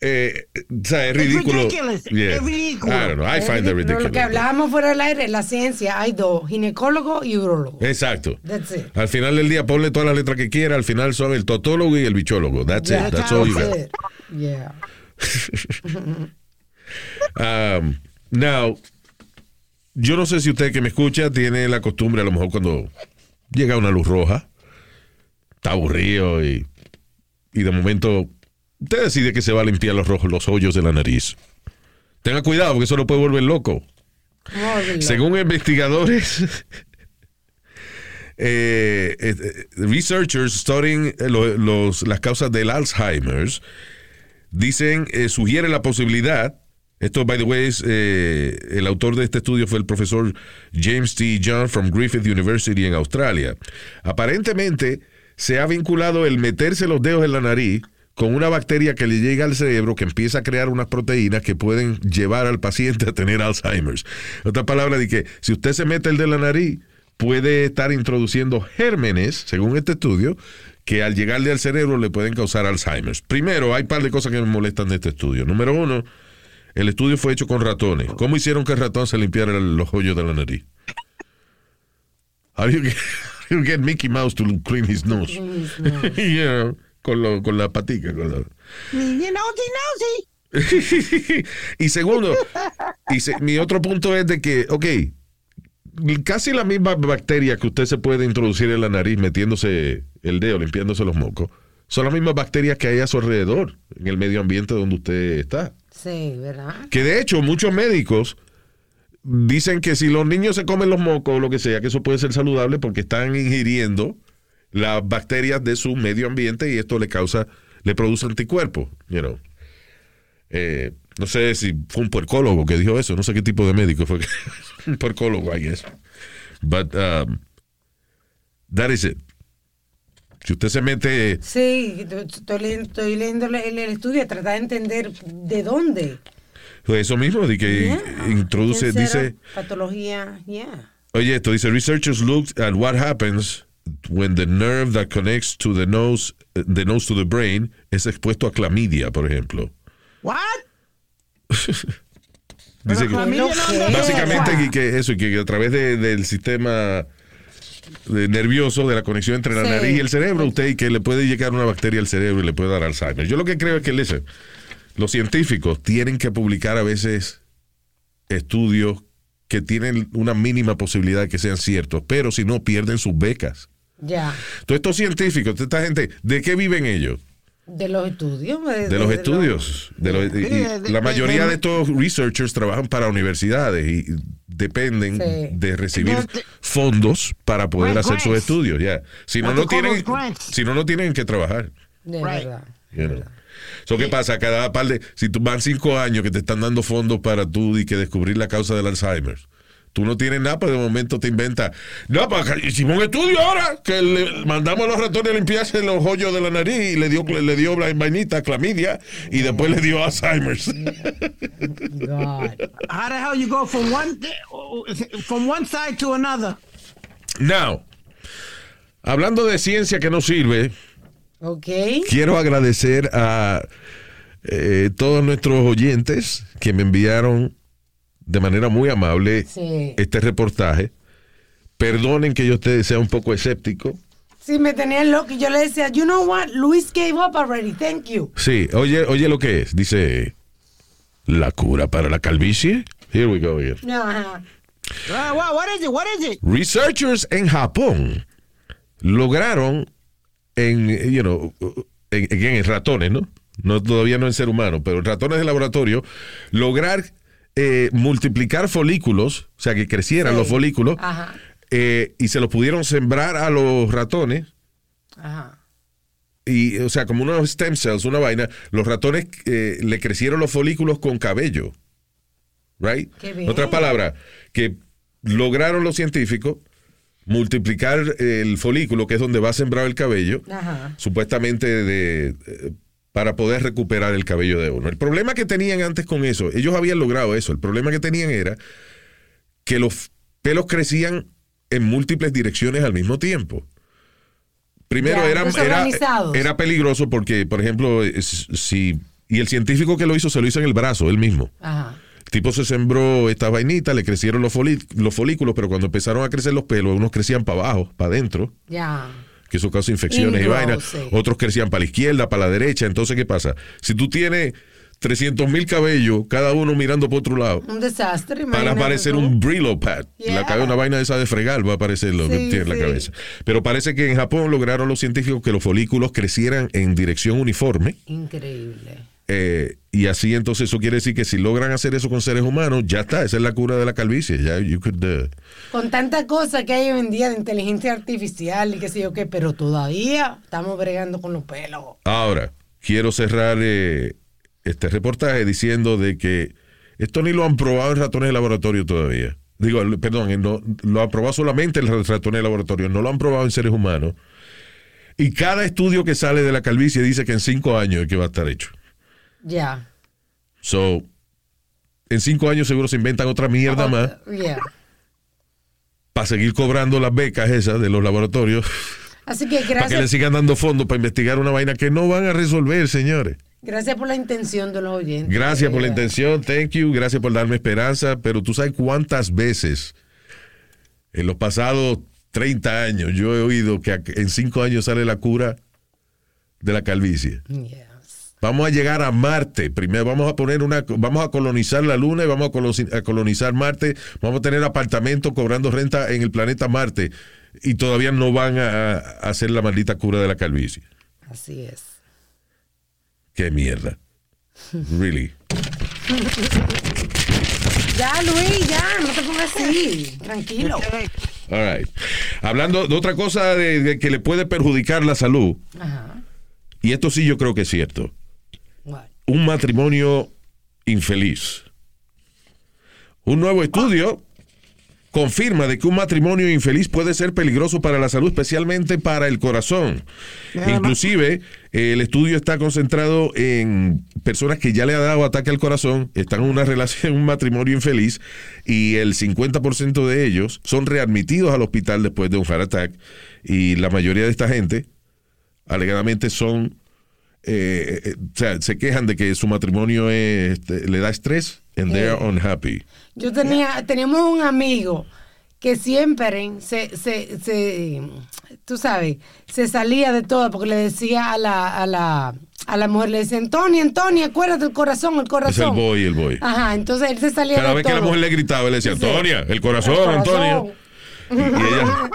Eh, o sea, es ridículo. ridiculous. Yeah. Es ridículo. I don't know. I find that Pero ridiculous. lo que hablábamos fuera del aire, la ciencia, hay dos, ginecólogo y urologo. Exacto. That's it. Al final del día, ponle todas las letras que quiera. Al final son el totólogo y el bichólogo. That's Yeah, it. That's all you got. it. Yeah. [LAUGHS] Um, now, yo no sé si usted que me escucha tiene la costumbre, a lo mejor cuando llega una luz roja, está aburrido y, y de momento usted decide que se va a limpiar los rojos, los hoyos de la nariz. Tenga cuidado porque eso lo puede volver loco. Según investigadores, [LAUGHS] eh, eh, eh, researchers studying lo- los, las causas del Alzheimer's, dicen, eh, sugiere la posibilidad, esto, by the way, es, el autor de este estudio fue el profesor James T. John from Griffith University en Australia. Aparentemente, se ha vinculado el meterse los dedos en la nariz con una bacteria que le llega al cerebro que empieza a crear unas proteínas que pueden llevar al paciente a tener Alzheimer's. Otra palabra de que si usted se mete el de la nariz, puede estar introduciendo gérmenes, según este estudio, que al llegarle al cerebro le pueden causar Alzheimer's. Primero, hay un par de cosas que me molestan de este estudio. Número uno, el estudio fue hecho con ratones. ¿Cómo hicieron que el ratón se limpiara los hoyos de la nariz? How do you get, [LAUGHS] how do you get Mickey Mouse to clean his nose? You know, [LAUGHS] con, lo- con la patica. Con sí. [LAUGHS] y segundo, y se- mi otro punto es de que, ok, casi la misma bacteria que usted se puede introducir en la nariz metiéndose el dedo, limpiándose los mocos, son las mismas bacterias que hay a su alrededor, en el medio ambiente donde usted está. Sí, ¿verdad? Que de hecho muchos médicos dicen que si los niños se comen los mocos o lo que sea, que eso puede ser saludable porque están ingiriendo las bacterias de su medio ambiente y esto le causa, le produce anticuerpos, you know. Eh, no sé si fue un puercólogo que dijo eso, no sé qué tipo de médico fue. [LAUGHS] un puercólogo, I guess. But um, that is it. Si usted se mete Sí, estoy leyendo, estoy leyendo el, estudio, tratar de entender de dónde. eso mismo, de que Yeah. introduce, dice, Patología, yeah. Oye, esto dice, researchers looked at what happens when the nerve that connects to the nose, the nose to the brain es expuesto a clamidia, por ejemplo. What? [LAUGHS] Dice que clamidia no básicamente y que eso, y que a través de- del sistema de nervioso, de la conexión entre la Sí. nariz y el cerebro, usted y que le puede llegar una bacteria al cerebro y le puede dar Alzheimer. Yo lo que creo es que, listen, los científicos tienen que publicar a veces estudios que tienen una mínima posibilidad de que sean ciertos, pero si no pierden sus becas. Ya. Todos estos científicos, toda esta gente, ¿de qué viven ellos? De los estudios. De los estudios. De los- y- y de- de- la mayoría de- de estos researchers trabajan para universidades y dependen Sí. de recibir De- de- fondos para poder hacer sus estudios. ya. Si no, no tienen, si no, no tienen que trabajar. De Right. verdad. you know. So, ¿Qué pasa? Cada par de, si tú van cinco años que te están dando fondos para tú y que descubrir la causa del Alzheimer. Tú no tienes nada, pero de momento te inventa. No, hicimos un estudio ahora que le mandamos a los ratones a limpiarse los hoyos de la nariz y le dio, le dio la vainita, clamidia, y después le dio Alzheimer's. [LAUGHS] God. How the hell you go from one from one side to another? Now, hablando de ciencia que no sirve, quiero agradecer a eh, todos nuestros oyentes que me enviaron de manera muy amable Sí. este reportaje. Perdonen que yo esté- sea un poco escéptico. Sí, me tenían loco y yo le decía, you know what, Luis gave up already, thank you. Sí, oye, oye lo que es. Dice, la cura para la calvicie. Here we go again. Ajá. Uh, what, what is it? What is it? Researchers en Japón lograron en, you know, en, en- en ratones, ¿no? No todavía no en ser humano, pero en ratones de laboratorio, lograr eh, multiplicar folículos, o sea, que crecieran Sí. los folículos, Ajá. eh, y se los pudieron sembrar a los ratones, Ajá. y, o sea, como unos stem cells, una vaina, los ratones eh, le crecieron los folículos con cabello. Right? Qué En bien. otras palabras, que lograron los científicos multiplicar el folículo, que es donde va sembrado el cabello, Ajá. supuestamente de, para poder recuperar el cabello de uno. El problema que tenían antes con eso, ellos habían logrado eso, el problema que tenían era que los pelos crecían en múltiples direcciones al mismo tiempo. Primero Ya, era, era, peligroso porque, por ejemplo, si... Y el científico que lo hizo se lo hizo en el brazo, él mismo. Ajá. El tipo se sembró estas vainitas, le crecieron los, los folículos, pero cuando empezaron a crecer los pelos, unos crecían para abajo, para adentro, Ya. Que eso causa infecciones y vainas. sí. Otros crecían para la izquierda, para la derecha. Entonces, ¿qué pasa? Si tú tienes 300 mil cabellos, cada uno mirando por otro lado, Un desastre. para tú. un Brillo pad. Yeah. La cabeza, una vaina de esa de fregar va a aparecer lo que tiene en la cabeza. Pero parece que en Japón lograron los científicos que los folículos crecieran en dirección uniforme. Increíble. Eh, y así entonces eso quiere decir que si logran hacer eso con seres humanos, ya está, esa es la cura de la calvicie. Ya you could, uh, Con tanta cosa que hay hoy en día de inteligencia artificial y qué sé yo qué, pero todavía estamos bregando con los pelos. Ahora, quiero cerrar eh, este reportaje diciendo de que esto ni lo han probado en ratones de laboratorio todavía. Digo, perdón, no, lo han probado solamente en ratones de laboratorio, no lo han probado en seres humanos. Y cada estudio que sale de la calvicie dice que en cinco años es que va a estar hecho. Ya. So, en cinco años seguro se inventan otra mierda más Ya. para seguir cobrando las becas esas de los laboratorios, Así que para que le gracias, sigan dando fondos para investigar una vaina que no van a resolver, señores. gracias por la intención de los oyentes. Gracias por la intención, thank you, gracias por darme esperanza, pero tú sabes cuántas veces en los pasados 30 años yo he oído que en cinco años sale la cura de la calvicie. Yes. Vamos a llegar a Marte. Primero vamos a poner una, vamos a colonizar la Luna y vamos a colo- a colonizar Marte. Vamos a tener apartamentos cobrando renta en el planeta Marte. Y todavía no van a, a hacer la maldita cura de la calvicie. Así es. Qué mierda. Really. [LAUGHS] Ya, Luis, ya, no te pongas así. Tranquilo. All right. Hablando de otra cosa de, de que le puede perjudicar la salud. Ajá. Y esto sí yo creo que es cierto. Un matrimonio infeliz. Un nuevo estudio confirma de que un matrimonio infeliz puede ser peligroso para la salud, especialmente para el corazón. Inclusive, eh, el estudio está concentrado en personas que ya le ha dado ataque al corazón, están en una [LAUGHS] relación, un matrimonio infeliz, y el 50% de ellos son readmitidos al hospital después de un heart attack, y la mayoría de esta gente, alegadamente, son eh, eh, o sea, se quejan de que su matrimonio es, este, le da estrés and they are unhappy. Yo tenía, teníamos un amigo que siempre se, se, se, tú sabes, se salía de todo porque le decía a la, a la, a la mujer, le decía, Antonia, Antonia, acuérdate el corazón, el Es el corazón. boy, el boy. Ajá, entonces él se salía Cada de vez todo. que la mujer le gritaba, le decía. Antonia, el corazón, El corazón. Y ella,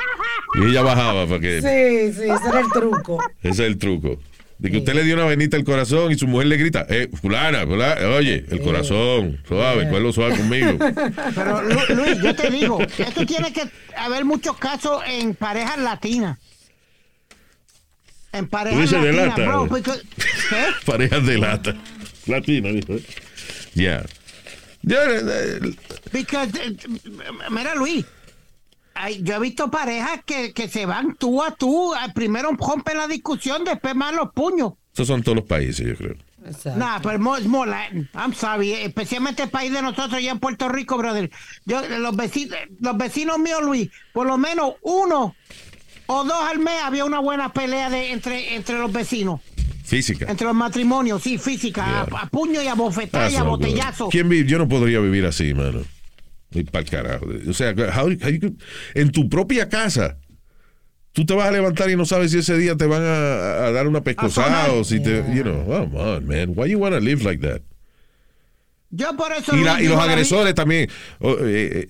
y ella bajaba para que... Sí, sí, ese era el truco. Ese es el truco. De que usted le dio una venita al corazón y su mujer le grita, eh, fulana, fulana, oye, el corazón, suave, lo suave conmigo. [LAUGHS] Pero Lu- Luis, yo te digo, esto tiene que haber muchos casos en parejas latinas. En parejas latinas, bro, because- ¿qué? [LAUGHS] Parejas de lata. Latina, dijo. ¿eh? Ya. Eh, eh, Because, eh, mira Luis, ay, yo he visto parejas que, que se van tú a tú, ah, primero rompen la discusión, después más los puños. Esos son todos los países, yo creo. Nah, pero more Latin. I'm sorry, especialmente el país de nosotros allá en Puerto Rico, brother. Yo, los vecinos, los vecinos míos, Luis, por lo menos uno o dos al mes había una buena pelea de, entre, entre los vecinos, Física. entre los matrimonios, sí, física, a, a puño y a bofetada y a all good. botellazo. ¿Quién vive? Yo no podría vivir así, mano. Y para el carajo. O sea, how- how you could- en tu propia casa, tú te vas a levantar y no sabes si ese día te van a, a dar una pescosada o si te, you know, come on, man. Why you wanna live like that? Yo por eso. Y, la- y los agresores también. Eh,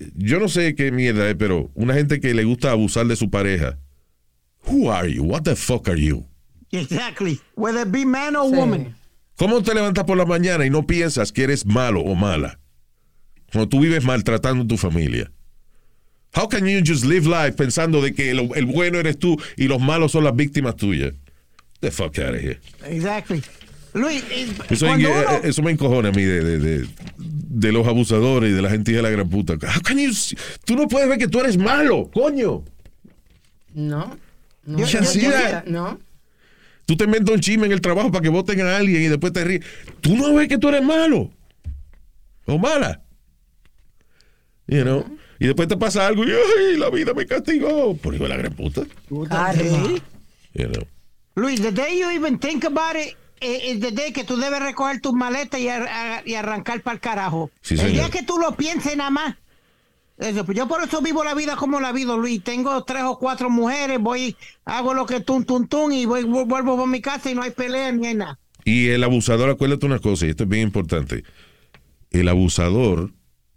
eh, yo no sé qué mierda es, pero una gente que le gusta abusar de su pareja. Who are you? What the fuck are you? Exactly. Whether it be man or Sí. woman. ¿Cómo te levantas por la mañana y no piensas que eres malo o mala? Cuando tú vives maltratando a tu familia. How can you just live life pensando de que lo- el bueno eres tú y los malos son las víctimas tuyas? The fuck out of here. Exactly. Luis, eh, Eso, cuando eh, uno- eso me encojona a mí de, de, de- de los abusadores y de la gente de la gran puta. How can you tú no puedes ver que tú eres malo, coño. No. No, Yo- yo- yo- no. Tú te inventas un chisme en el trabajo para que voten a alguien y después te ríes. Tú no ves que tú eres malo o mala. You know? Y después te pasa algo y ay, la vida me castigó. Por hijo de la gran puta. You know? Luis, the day you even think about it eh, the day que tú debes recoger tus maletas y, ar- a- y arrancar para el carajo. Sí, el día que tú lo pienses nada más. Eso, pues yo por eso vivo la vida como la vivo, Luis. Tengo tres o cuatro mujeres, voy, hago lo que tum, tum, tum, y voy, vu- vuelvo a mi casa y no hay pelea ni hay nada. Y el abusador, acuérdate una cosa, y esto es bien importante. El abusador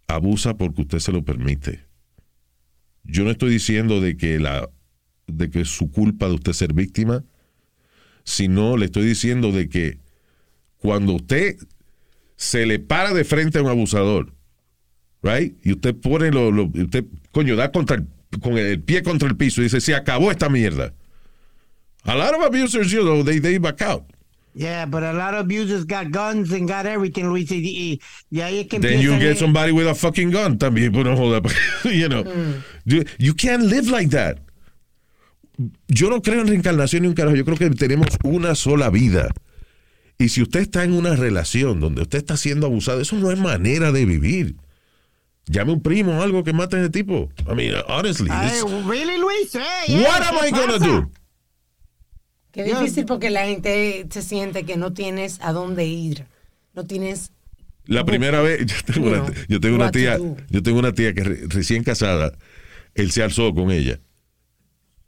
abusa porque usted se lo permite. Yo no estoy diciendo de que la de que es su culpa de usted ser víctima, sino le estoy diciendo de que cuando usted se le para de frente a un abusador, right? Y usted pone lo, usted coño da contra el- con el pie contra el piso y dice, "Se acabó esta mierda." A lot of abusers, you know, they they back out. Yeah, but a lot of abusers got guns and got everything, Luis. Y, y- ahí es que Then you get somebody with a fucking gun también, but no joda, [LAUGHS] you know. You, you can't live like that. Yo no creo en reencarnación ni un carajo. Yo creo que tenemos una sola vida. Y si usted está en una relación donde usted está siendo abusado, eso no es manera de vivir. Llame un primo o algo que mate a ese tipo. I mean, honestly. Ay, really, Luis? Yeah, what am ¿qué I gonna do? Qué difícil porque la gente se siente que no tienes a dónde ir. No tienes. La primera vez, yo tengo, una, yo tengo tía, yo tengo una tía que re- recién casada, él se alzó con ella.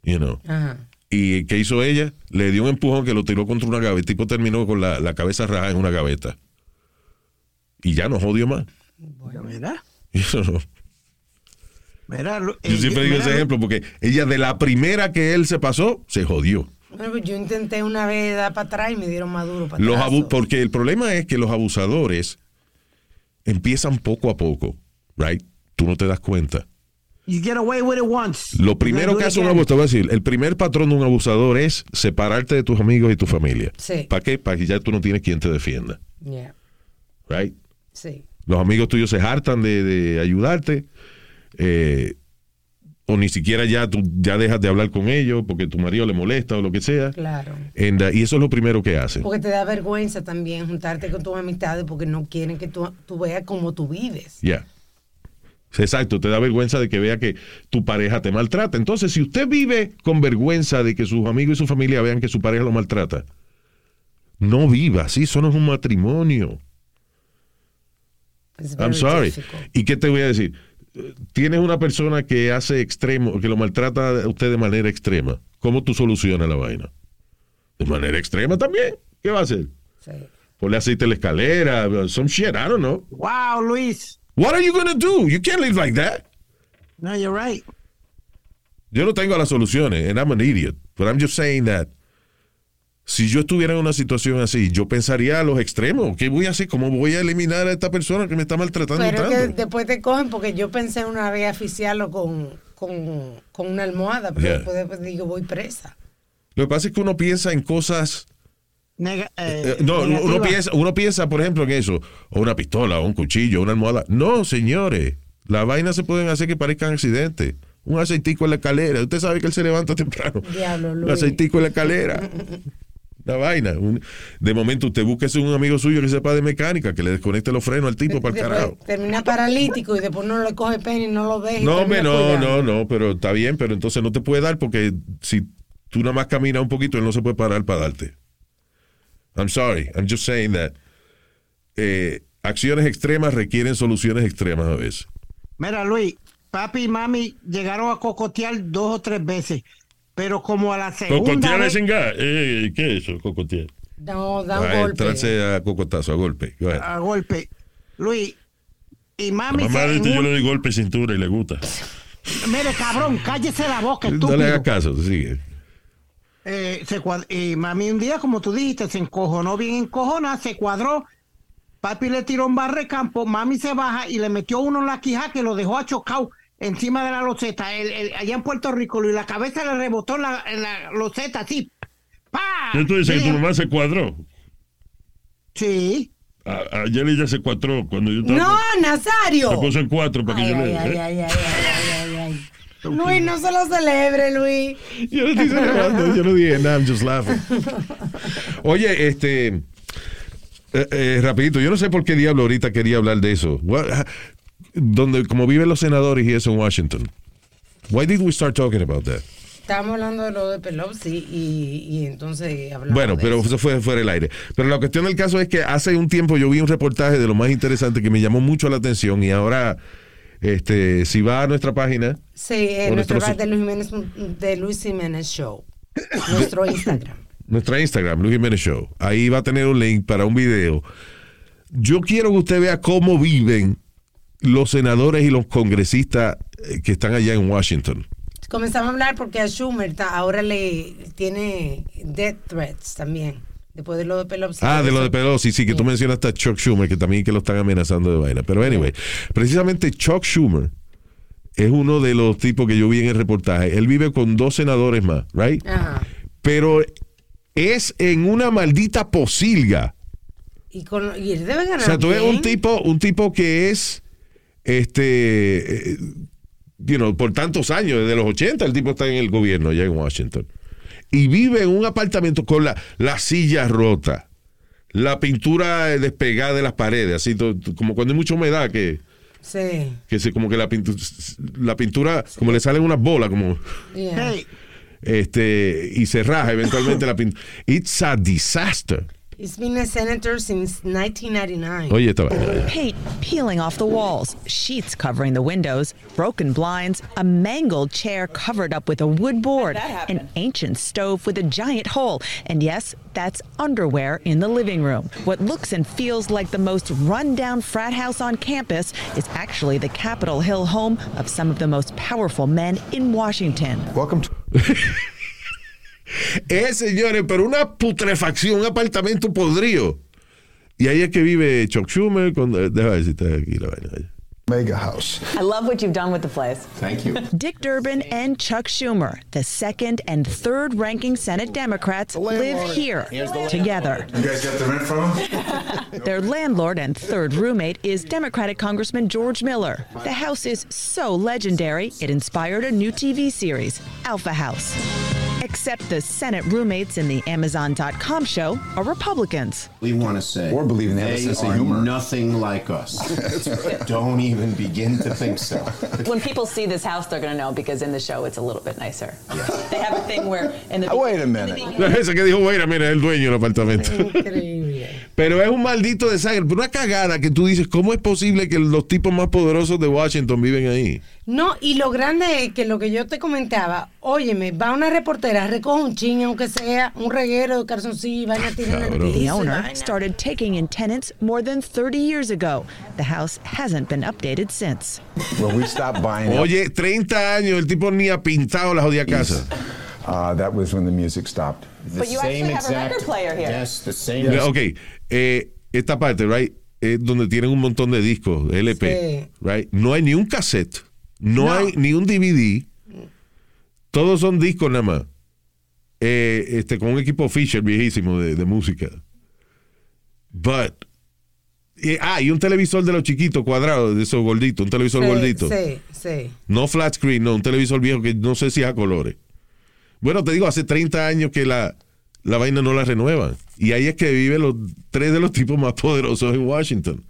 You know. Ajá. ¿Y qué hizo ella? Le dio un empujón que lo tiró contra una gaveta. El tipo terminó con la, la cabeza rajada en una gaveta. Y ya no jodió más. Mira, Eso no. mira, Yo eh, siempre digo mira, ese ejemplo porque ella de la primera que él se pasó, se jodió. Bueno, pues yo intenté una vez dar para atrás y me dieron más duro para Los atrás. porque el problema es que los abusadores empiezan poco a poco, right? Tú no te das cuenta. You get away with it once. Lo primero que hace un abusador, te voy a decir, el primer patrón de un abusador es separarte de tus amigos y tu familia. Sí. ¿Para qué? Para que ya tú no tienes quien te defienda, Yeah, right? sí. Los amigos tuyos se hartan de, de ayudarte, eh, o ni siquiera ya tú ya dejas de hablar con ellos porque tu marido le molesta o lo que sea. Claro. And, uh, y eso es lo primero que hacen. Porque te da vergüenza también juntarte con tus amistades porque no quieren que tú, tú veas cómo tú vives. Ya. Exacto, te da vergüenza de que vea que tu pareja te maltrata. Entonces, si usted vive con vergüenza de que sus amigos y su familia vean que su pareja lo maltrata, no viva así, eso no es un matrimonio. I'm sorry. difficult. ¿Y qué te voy a decir? Tienes una persona que hace extremo, que lo maltrata a usted de manera extrema. ¿Cómo tú solucionas la vaina? De manera extrema también. ¿Qué va a hacer? Sí. Ponle aceite a la escalera, some shit, I don't know. Wow, Luis. What are you gonna do? You can't live like that. No, you're right. Yo no tengo las soluciones, and I'm an idiot. But I'm just saying that si yo estuviera en una situación así, yo pensaría a los extremos. ¿Qué voy a hacer? ¿Cómo voy a eliminar a esta persona que me está maltratando Pero tanto? que después te cogen porque yo pensé una vez asfixiarlo con, con, con una almohada, pero Yeah. después, después digo voy presa. Lo que pasa es que uno piensa en cosas. Nega- eh, eh, no, uno piensa, uno piensa, por ejemplo, en eso. O una pistola, o un cuchillo, una almohada. No, señores. Las vainas se pueden hacer que parezcan accidentes. Un aceitico en la escalera. Usted sabe que él se levanta temprano. Diablo, Un Luis. aceitico en la escalera. [LAUGHS] La vaina. Un- de momento usted busque un amigo suyo que sepa de mecánica, que le desconecte los frenos al tipo para el carajo. termina paralítico y después no le coge pena y no lo deja. No, hombre, termina no, cuidando. no, no, pero está bien, pero entonces no te puede dar porque si tú nada más caminas un poquito, él no se puede parar para darte. I'm sorry, I'm just saying that eh, acciones extremas requieren soluciones extremas a veces. Mira, Luis, papi y mami llegaron a cocotear dos o tres veces, pero como a la segunda Cocotear vez, es en gas. Eh, ¿Qué es eso, cocotear? No, da un A golpe. entrarse a cocotazo, a golpe. A golpe, Luis y La mami mamá se- de este yo le doy golpe cintura y le gusta. Mire, cabrón, cállese la boca, No estúpido. le hagas caso, sigue. Eh, se cuad- y mami un día, como tú dijiste, se encojonó bien encojona, se cuadró. Papi le tiró un barre campo, mami se baja y le metió uno en la quija que lo dejó achocado encima de la loseta. El- el- allá en Puerto Rico, y la cabeza le rebotó en la, en la loseta así. ¡Pa! ¿Qué tú dices? Que tu mamá se cuadró. Sí. A- Ayer ella se cuadró cuando yo estaba. No, Nazario. Se puso en cuatro para que Ay, yo ay, le. ay, ¿eh? ay, ay, ay, ay, ay. [LAUGHS] Luis, no se lo celebre, Luis. Yo no estoy celebrando, yo no dije nada, I'm just laughing. [LAUGHS] Oye, este. eh, eh, rapidito, yo no sé por qué diablo ahorita quería hablar de eso. What- donde, como viven los senadores y eso en Washington. Why did we start talking about that? Estábamos hablando de lo de Pelosi y, y entonces hablamos Bueno, de pero eso. eso fue fuera del aire. Pero la cuestión del caso es que hace un tiempo yo vi un reportaje de lo más interesante que me llamó mucho la atención y ahora, este, si va a nuestra página, Sí, en nuestro nuestro- bar de Luis Jiménez, de Luis Jiménez Show. [COUGHS] Nuestro Instagram. nuestra Instagram, Luis Jiménez Show, ahí va a tener un link para un video. Yo quiero que usted vea cómo viven los senadores y los congresistas eh, que están allá en Washington. Comenzamos a hablar porque a Schumer ta- ahora le tiene death threats también. Después de lo de Pelosi. Ah, de lo de Pelosi, sí, que tú mencionaste a Chuck Schumer, que también que lo están amenazando de vaina. Pero anyway, precisamente Chuck Schumer es uno de los tipos que yo vi en el reportaje. Él vive con dos senadores más, right? Ajá. Pero es en una maldita posilga. Y, con, y él debe ganar. O sea, tú ves bien. un tipo, un tipo que es, este, eh, you know, por tantos años, desde los 80, el tipo está en el gobierno allá en Washington. Y vive en un apartamento con la, la silla rota, la pintura eh, despegada de las paredes, así como cuando hay mucha humedad que, Sí. que se, como que la pintura, la pintura, como le salen unas bolas, como Yeah. Hey, este, y se raja eventualmente la pintura. It's a disaster. He's been a senator since 1999. Oye, esta vaina. Paint peeling off the walls, sheets covering the windows, broken blinds, a mangled chair covered up with a wood board, an ancient stove with a giant hole, and yes, that's underwear in the living room. What looks and feels like the most rundown frat house on campus is actually the Capitol Hill home of some of the most powerful men in Washington. Welcome to [LAUGHS] Eh, señores, pero una putrefacción, un apartamento podrido. Y ahí es que vive Chuck Schumer. Con, eh, déjame ver si está aquí la vaina. Mega House. I love what you've done with the place. Thank you. Dick Durbin and Chuck Schumer, the second and third ranking Senate Democrats, live here together. You guys got the rent from him? [LAUGHS] Their landlord and third roommate is Democratic Congressman George Miller. The house is so legendary, it inspired a new TV series, Alpha House. Except the Senate roommates in the Amazon.com show are Republicans. We want to say Or believe in they have a they sense of are humor. nothing like us. [LAUGHS] Don't even begin to think so. [LAUGHS] When people see this house, they're going to know because in the show it's a little bit nicer. They have a thing where in the wait a minute. [LAUGHS] Ese que dijo, mira, mira, el dueño del apartamento. Pero es un maldito desastre. Pero una cagada que tú dices, ¿cómo es posible que los tipos más poderosos de Washington viven ahí? No, y lo grande es que lo que yo te comentaba, óyeme, va una reportera, recoge un chin, aunque sea un reguero de calzoncillo y vaina el Cabrón. The owner started taking in tenants more than 30 years ago. The house hasn't been updated since. Well, we stopped buying. Oye, 30 años, el tipo ni ha pintado la jodida casa. Uh, that was when the music stopped. The But you actually have a record player here. Yes, the same. Mira, Ok, eh, esta parte, right, es donde tienen un montón de discos, LP, Sí. right? No hay ni un cassette, no, hay ni un DVD, todos son discos nada más. Eh, este, con un equipo Fisher viejísimo de, de música. But, eh, ah, y un televisor de los chiquitos cuadrados, de esos gorditos, un televisor Sí, gordito. Sí, sí. No flat screen, no, un televisor viejo que no sé si es a colores. Bueno, te digo, hace 30 años que la, la vaina no la renuevan. Y ahí es que viven los tres de los tipos más poderosos en Washington.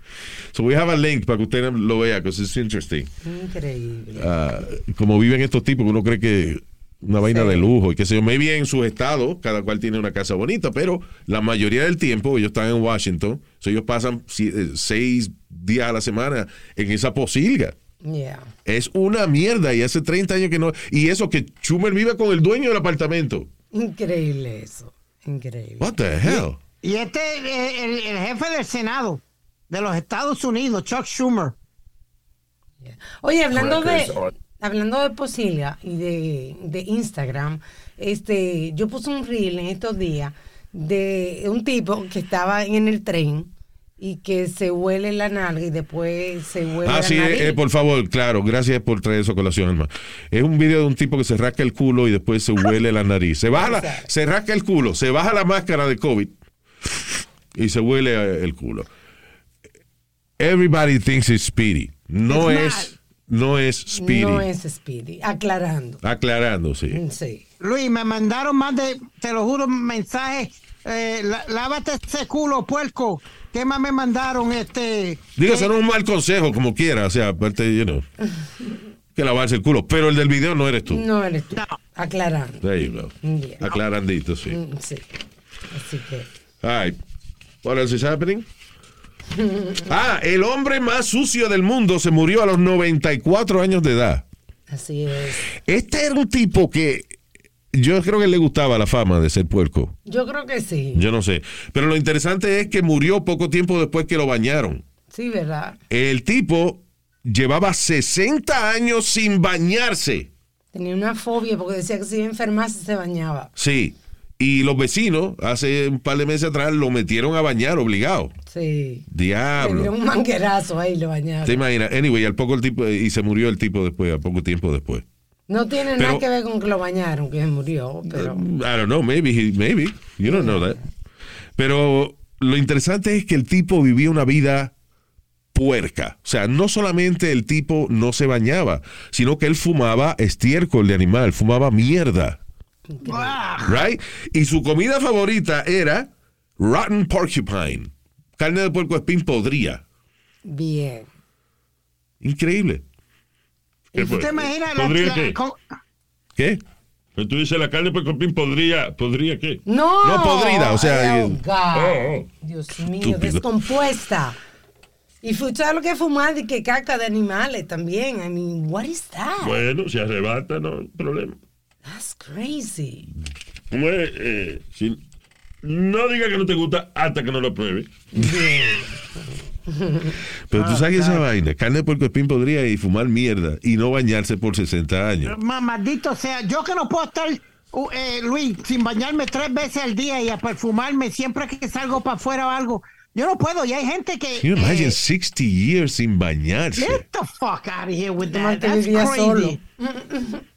So we have a link para que usted lo vea, because it's interesting. Increíble. Ah, como viven estos tipos, uno cree que una vaina de lujo y qué sé yo. Maybe en su estado, cada cual tiene una casa bonita, pero la mayoría del tiempo ellos están en Washington. So ellos pasan eh, seis días a la semana en esa posilga. Yeah. Es una mierda y hace 30 años que no. Y eso que Schumer vive con el dueño del apartamento. Increíble eso. Increíble. What the hell? Y este es el, el jefe del Senado de los Estados Unidos, Chuck Schumer. Oye, hablando de are- hablando de Posilia y de, de Instagram, este, yo puse un reel en estos días de un tipo que estaba en el tren y que se huele la nalga y después se huele Ah, la sí, nariz. eh, eh, por favor, claro, gracias por traer eso a colación, hermano. Es un video de un tipo que se rasca el culo y después se huele la nariz. Se baja la- se rasca el culo, se baja la máscara de COVID y se huele eh, el culo. Everybody thinks it's Speedy. No es, no es Speedy. No es Speedy, aclarando. Aclarando, sí. Sí. Luis, me mandaron más de, te lo juro, mensajes. Eh, lá- lávate ese culo, puerco. ¿Qué más me mandaron? Este. Digo, eso no es un mal consejo, como quiera. O sea, aparte, you know, que lavarse el culo. Pero el del video no eres tú. No eres tú. Aclarando. There you go. Yeah. Aclarandito, sí. Mm, Sí. Así que. All right. What else is happening? Ah, el hombre más sucio del mundo se murió a los 94 años de edad. Así es. Este era un tipo que yo creo que le gustaba la fama de ser puerco. Yo creo que sí. Yo no sé. Pero lo interesante es que murió poco tiempo después que lo bañaron. Sí, ¿verdad? El tipo llevaba 60 años sin bañarse. Tenía una fobia porque decía que si enfermase se bañaba. Sí. Y los vecinos, hace un par de meses atrás, lo metieron a bañar obligado. Sí. Le Diablo. dieron un manguerazo ahí lo bañaron. ¿Te imaginas? Anyway, al poco el tipo, y se murió el tipo después, a poco tiempo después. No tiene Pero- nada que ver con que lo bañaron, que se murió, pero... I don't know, maybe, he- maybe. You don't know that. Pero lo interesante es que el tipo vivía una vida puerca. O sea, no solamente el tipo no se bañaba, sino que él fumaba estiércol de animal, fumaba mierda. Right? Y su comida favorita era rotten porcupine. Carne de puerco espín podría. Bien. Increíble. ¿Y tú te imaginas la- ¿Podría la- qué? con- ¿Qué? Tú dices la carne por copín podría, ¿podría qué? No. No podrida, o sea, Ay, eh, oh, God. Oh, oh. Dios mío, Estúpido. descompuesta. Y ¿sabes lo que es fumar? Y que caca de animales también. I mean, what is that? Bueno, se arrebata, no hay problema. That's crazy. ¿Cómo es? Eh, si- no diga que no te gusta hasta que no lo pruebe. [LAUGHS] Pero Ah, tú sabes esa vaina, carne de puerco espín podría y fumar mierda y no bañarse por 60 años. Ma- Maldito sea, yo que no puedo estar, uh, eh, Luis, sin bañarme tres veces al día y a perfumarme siempre que salgo para afuera o algo. Yo no puedo, y hay gente que. Can you imagine eh, 60 years sin bañarse? Get the fuck out of here with that. That's crazy. solo.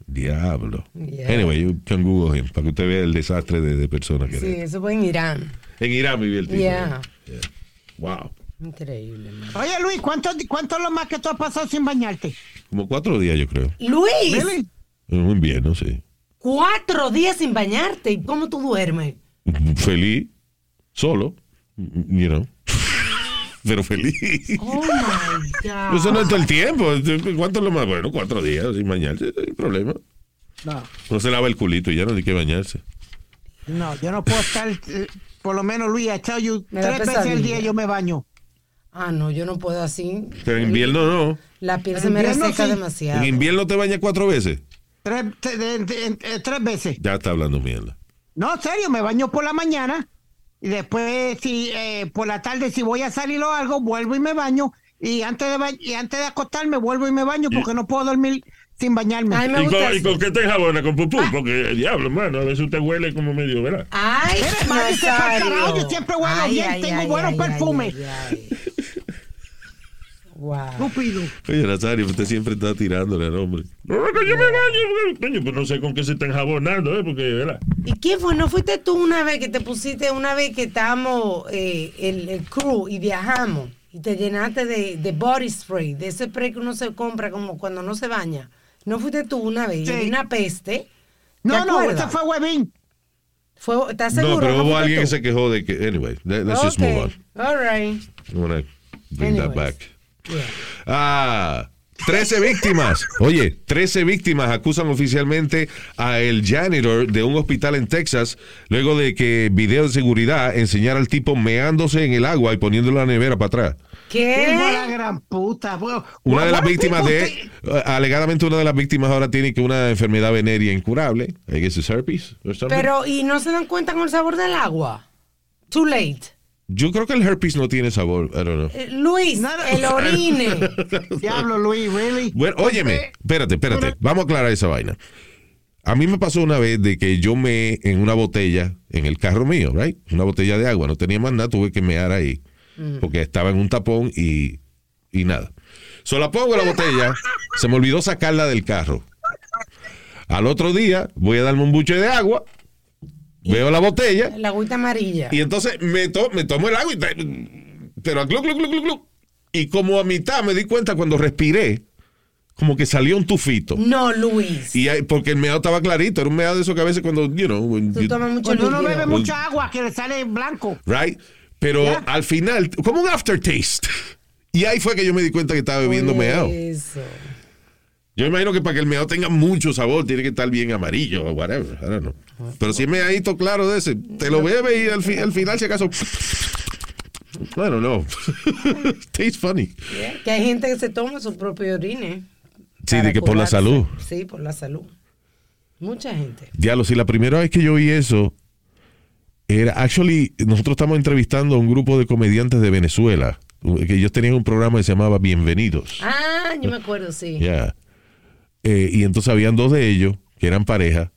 Diablo. Yeah. Anyway, you can Google him para que usted vea el desastre de, de persona que Sí, era. eso fue en Irán. En Irán vivía el tipo. Yeah. Yeah. Wow. Increíble, man. Oye, Luis, ¿cuánto, ¿cuánto es lo más que tú has pasado sin bañarte? Como cuatro días, yo creo. Luis, Really? En un invierno, sí. cuatro días sin bañarte. ¿Y cómo tú duermes? Feliz, solo, you know. [LAUGHS] Pero feliz. Oh my God. Eso no es todo el tiempo. ¿Cuánto es lo más? Bueno, cuatro días sin bañarse, no hay problema. No, No se lava el culito y ya no hay que bañarse. no, yo no puedo estar, eh, por lo menos, Luis, I tell you, Me tres veces al día yo me baño. Ah, no, yo no puedo así. Pero en invierno no. La piel se me reseca sí. demasiado. En invierno te bañas cuatro veces. Tres, te- eh, tres veces. Ya está hablando mierda. No, en serio, me baño por la mañana y después, si eh, por la tarde, si voy a salir o algo, vuelvo y me baño. Y antes de, ba- y antes de acostarme, vuelvo y me baño porque no puedo dormir sin bañarme. Ay, me ¿Y gusta con, ¿Y así. con qué te enjabona? ¿Con pupú? Porque, el diablo, hermano, a veces usted huele como medio, ¿verdad? Ay, Nazario. carajo, yo siempre huelo Ay, bien, ay, tengo ay, buenos ay, perfumes. ay, ay, ay. Wow. Estúpido. Oye, Nazario, usted siempre está tirándole al hombre. No, que yo me baño. Coño, pues no sé con qué se está enjabonando, ¿eh? Porque, ¿verdad? ¿Y quién fue? ¿No fuiste tú una vez que te pusiste, una vez que estábamos eh, el, el crew y viajamos y te llenaste de, de body spray, de ese spray que uno se compra como cuando no se baña? ¿No fuiste tú una vez? Sí. Una peste. ¿Te No, no, este fue Huevín. Fue- ¿Estás seguro? No, pero hubo alguien tú? que se quejó de que. Anyway, let- let's just move on. Okay, all right. I wanna bring that back. Yeah. Ah, 13 víctimas. Oye, 13 víctimas acusan oficialmente a el janitor de un hospital en Texas luego de que video de seguridad enseñara al tipo meándose en el agua y poniendo la nevera para atrás. De la ¿Qué? gran puta. bro. Una de las víctimas de, eh, alegadamente una de las víctimas ahora tiene que una enfermedad venérea incurable. I guess it's herpes or something. Pero, ¿y no se dan cuenta con el sabor del agua? Too late. Yo creo que el herpes no tiene sabor. I don't know. Eh, Luis, el orine. [LAUGHS] Diablo, Luis, really. Bueno, óyeme, espérate, espérate. Vamos a aclarar esa vaina. A mí me pasó una vez de que yo me en una botella en el carro mío, right? Una botella de agua. No tenía más nada, tuve que mear ahí. Porque estaba en un tapón y, y nada. Solo la pongo en la botella. Se me olvidó sacarla del carro. Al otro día voy a darme un buche de agua. Veo la botella. La agüita amarilla. Y entonces me, to- me tomo el agua y te- pero glu, glu, glu. Y como a mitad me di cuenta cuando respiré, como que salió un tufito. No, Luis. Y porque el meado estaba clarito, era un meado de esos que a veces cuando, you know, when Tú you- tomas mucho Cuando uno bebe mucha agua que le sale blanco. right? Pero al final, como un aftertaste. Y ahí fue que yo me di cuenta que estaba bebiendo meado. Yo imagino que para que el meado tenga mucho sabor, tiene que estar bien amarillo o whatever. I don't know. Pero si es meadito claro de ese, te lo bebe y al, fi- al final, si acaso. Bueno, no. [LAUGHS] Tastes funny. Que hay gente que se toma su propio orine. Sí, de que por la salud. Sí, por la salud. Mucha gente. Diablo, si la primera vez que yo vi eso era, actually, nosotros estamos entrevistando a un grupo de comediantes de Venezuela, que ellos tenían un programa que se llamaba Bienvenidos. Ah, yo me acuerdo, sí. Ya. Eh, y entonces habían dos de ellos que eran pareja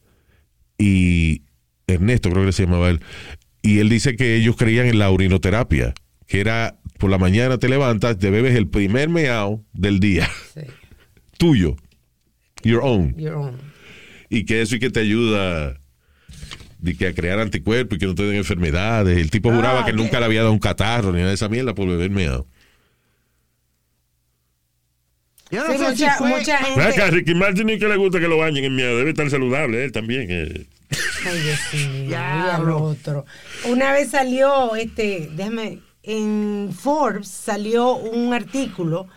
y Ernesto creo que se llamaba él. Y él dice que ellos creían en la urinoterapia, que era por la mañana te levantas, te bebes el primer meao del día, Sí. [LAUGHS] tuyo, your own. Your own. y que eso y que te ayuda de que a crear anticuerpos y que no te den enfermedades. El tipo juraba Ah, que ok. nunca le había dado un catarro ni nada de esa mierda por beber meado. Yo no Sí, sé mucha, si fue- mucha Ven acá, gente. Ricky Martin y que le gusta que lo bañen en miedo. Debe estar saludable él también. eh. Ay, Dios mío. [LAUGHS] Diablo. y al otro. Una vez salió, este, déjame, en Forbes salió un artículo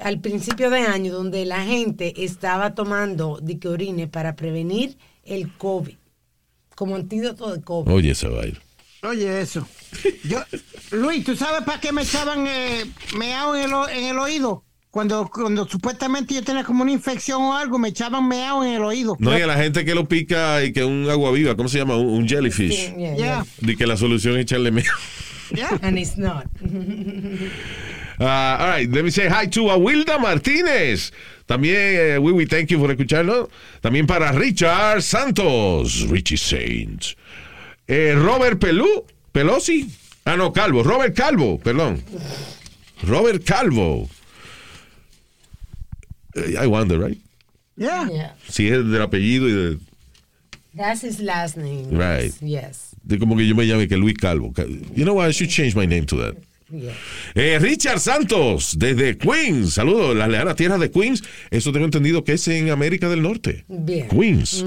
al principio de año donde la gente estaba tomando dique orine para prevenir el COVID, como antídoto de COVID. Oye, esa vaina. Oye, eso. Yo, Luis, ¿tú sabes para qué me echaban eh, meao en el, o- en el oído? Cuando, cuando supuestamente yo tenía como una infección o algo, me echaban meao en el oído. No, y a la gente que lo pica y que un agua viva, ¿cómo se llama? Un, un jellyfish. Yeah, Yeah. De que la solución es echarle miedo. Yeah. And it's not. [LAUGHS] Uh, all right, let me say hi to Awilda Martínez. También, eh, we, we thank you por escucharnos. También para Richard Santos, Richie Saints. Eh, Robert Pelú, Pelosi. Ah, no, Calvo. Robert Calvo, perdón. Robert Calvo. Eh, I wonder, right? Yeah. Yeah. Si es del apellido y de, That's his last name. Right. Yes. de como que yo me llame que Luis Calvo. You know what? I should change my name to that. Yeah. Eh, Richard Santos, desde Queens. Saludos, las lejanas tierras de Queens. Eso tengo entendido que es en América del Norte. Bien. Queens.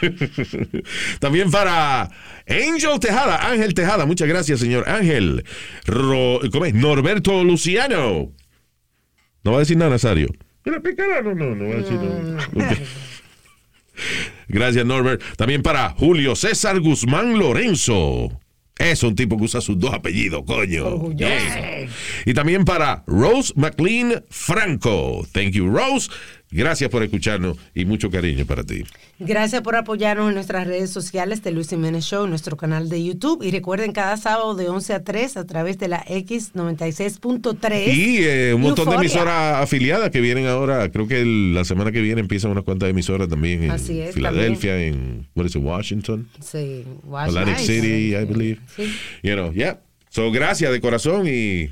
[LAUGHS] También para Angel Tejada, Ángel Tejada. Muchas gracias, señor Ángel. Ro- ¿cómo es? Norberto Luciano. No va a decir nada, Nazario. Pícala. No, no, no voy a decir nada. Ok. Gracias, Norbert. También para Julio César Guzmán Lorenzo. Es un tipo que usa sus dos apellidos, coño. Yeah. Y también para Rose McLean Franco. Thank you, Rose. Gracias por escucharnos y mucho cariño para ti. Gracias por apoyarnos en nuestras redes sociales de Luis Jiménez Show, nuestro canal de YouTube. Y recuerden, cada sábado de 11 a 3 a través de la X96.3. Y eh, un montón de emisoras afiliadas que vienen ahora. Creo que el- la semana que viene empiezan unas cuantas emisoras también en Así es, Filadelfia, en what is it, Washington. Sí, Atlantic Nice. City, I believe. Sí. You know, yeah. So, gracias de corazón y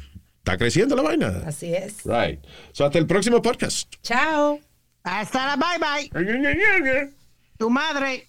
está creciendo la vaina. Así es. Right. So, hasta el próximo podcast. Chao. Hasta la bye bye. Tu madre.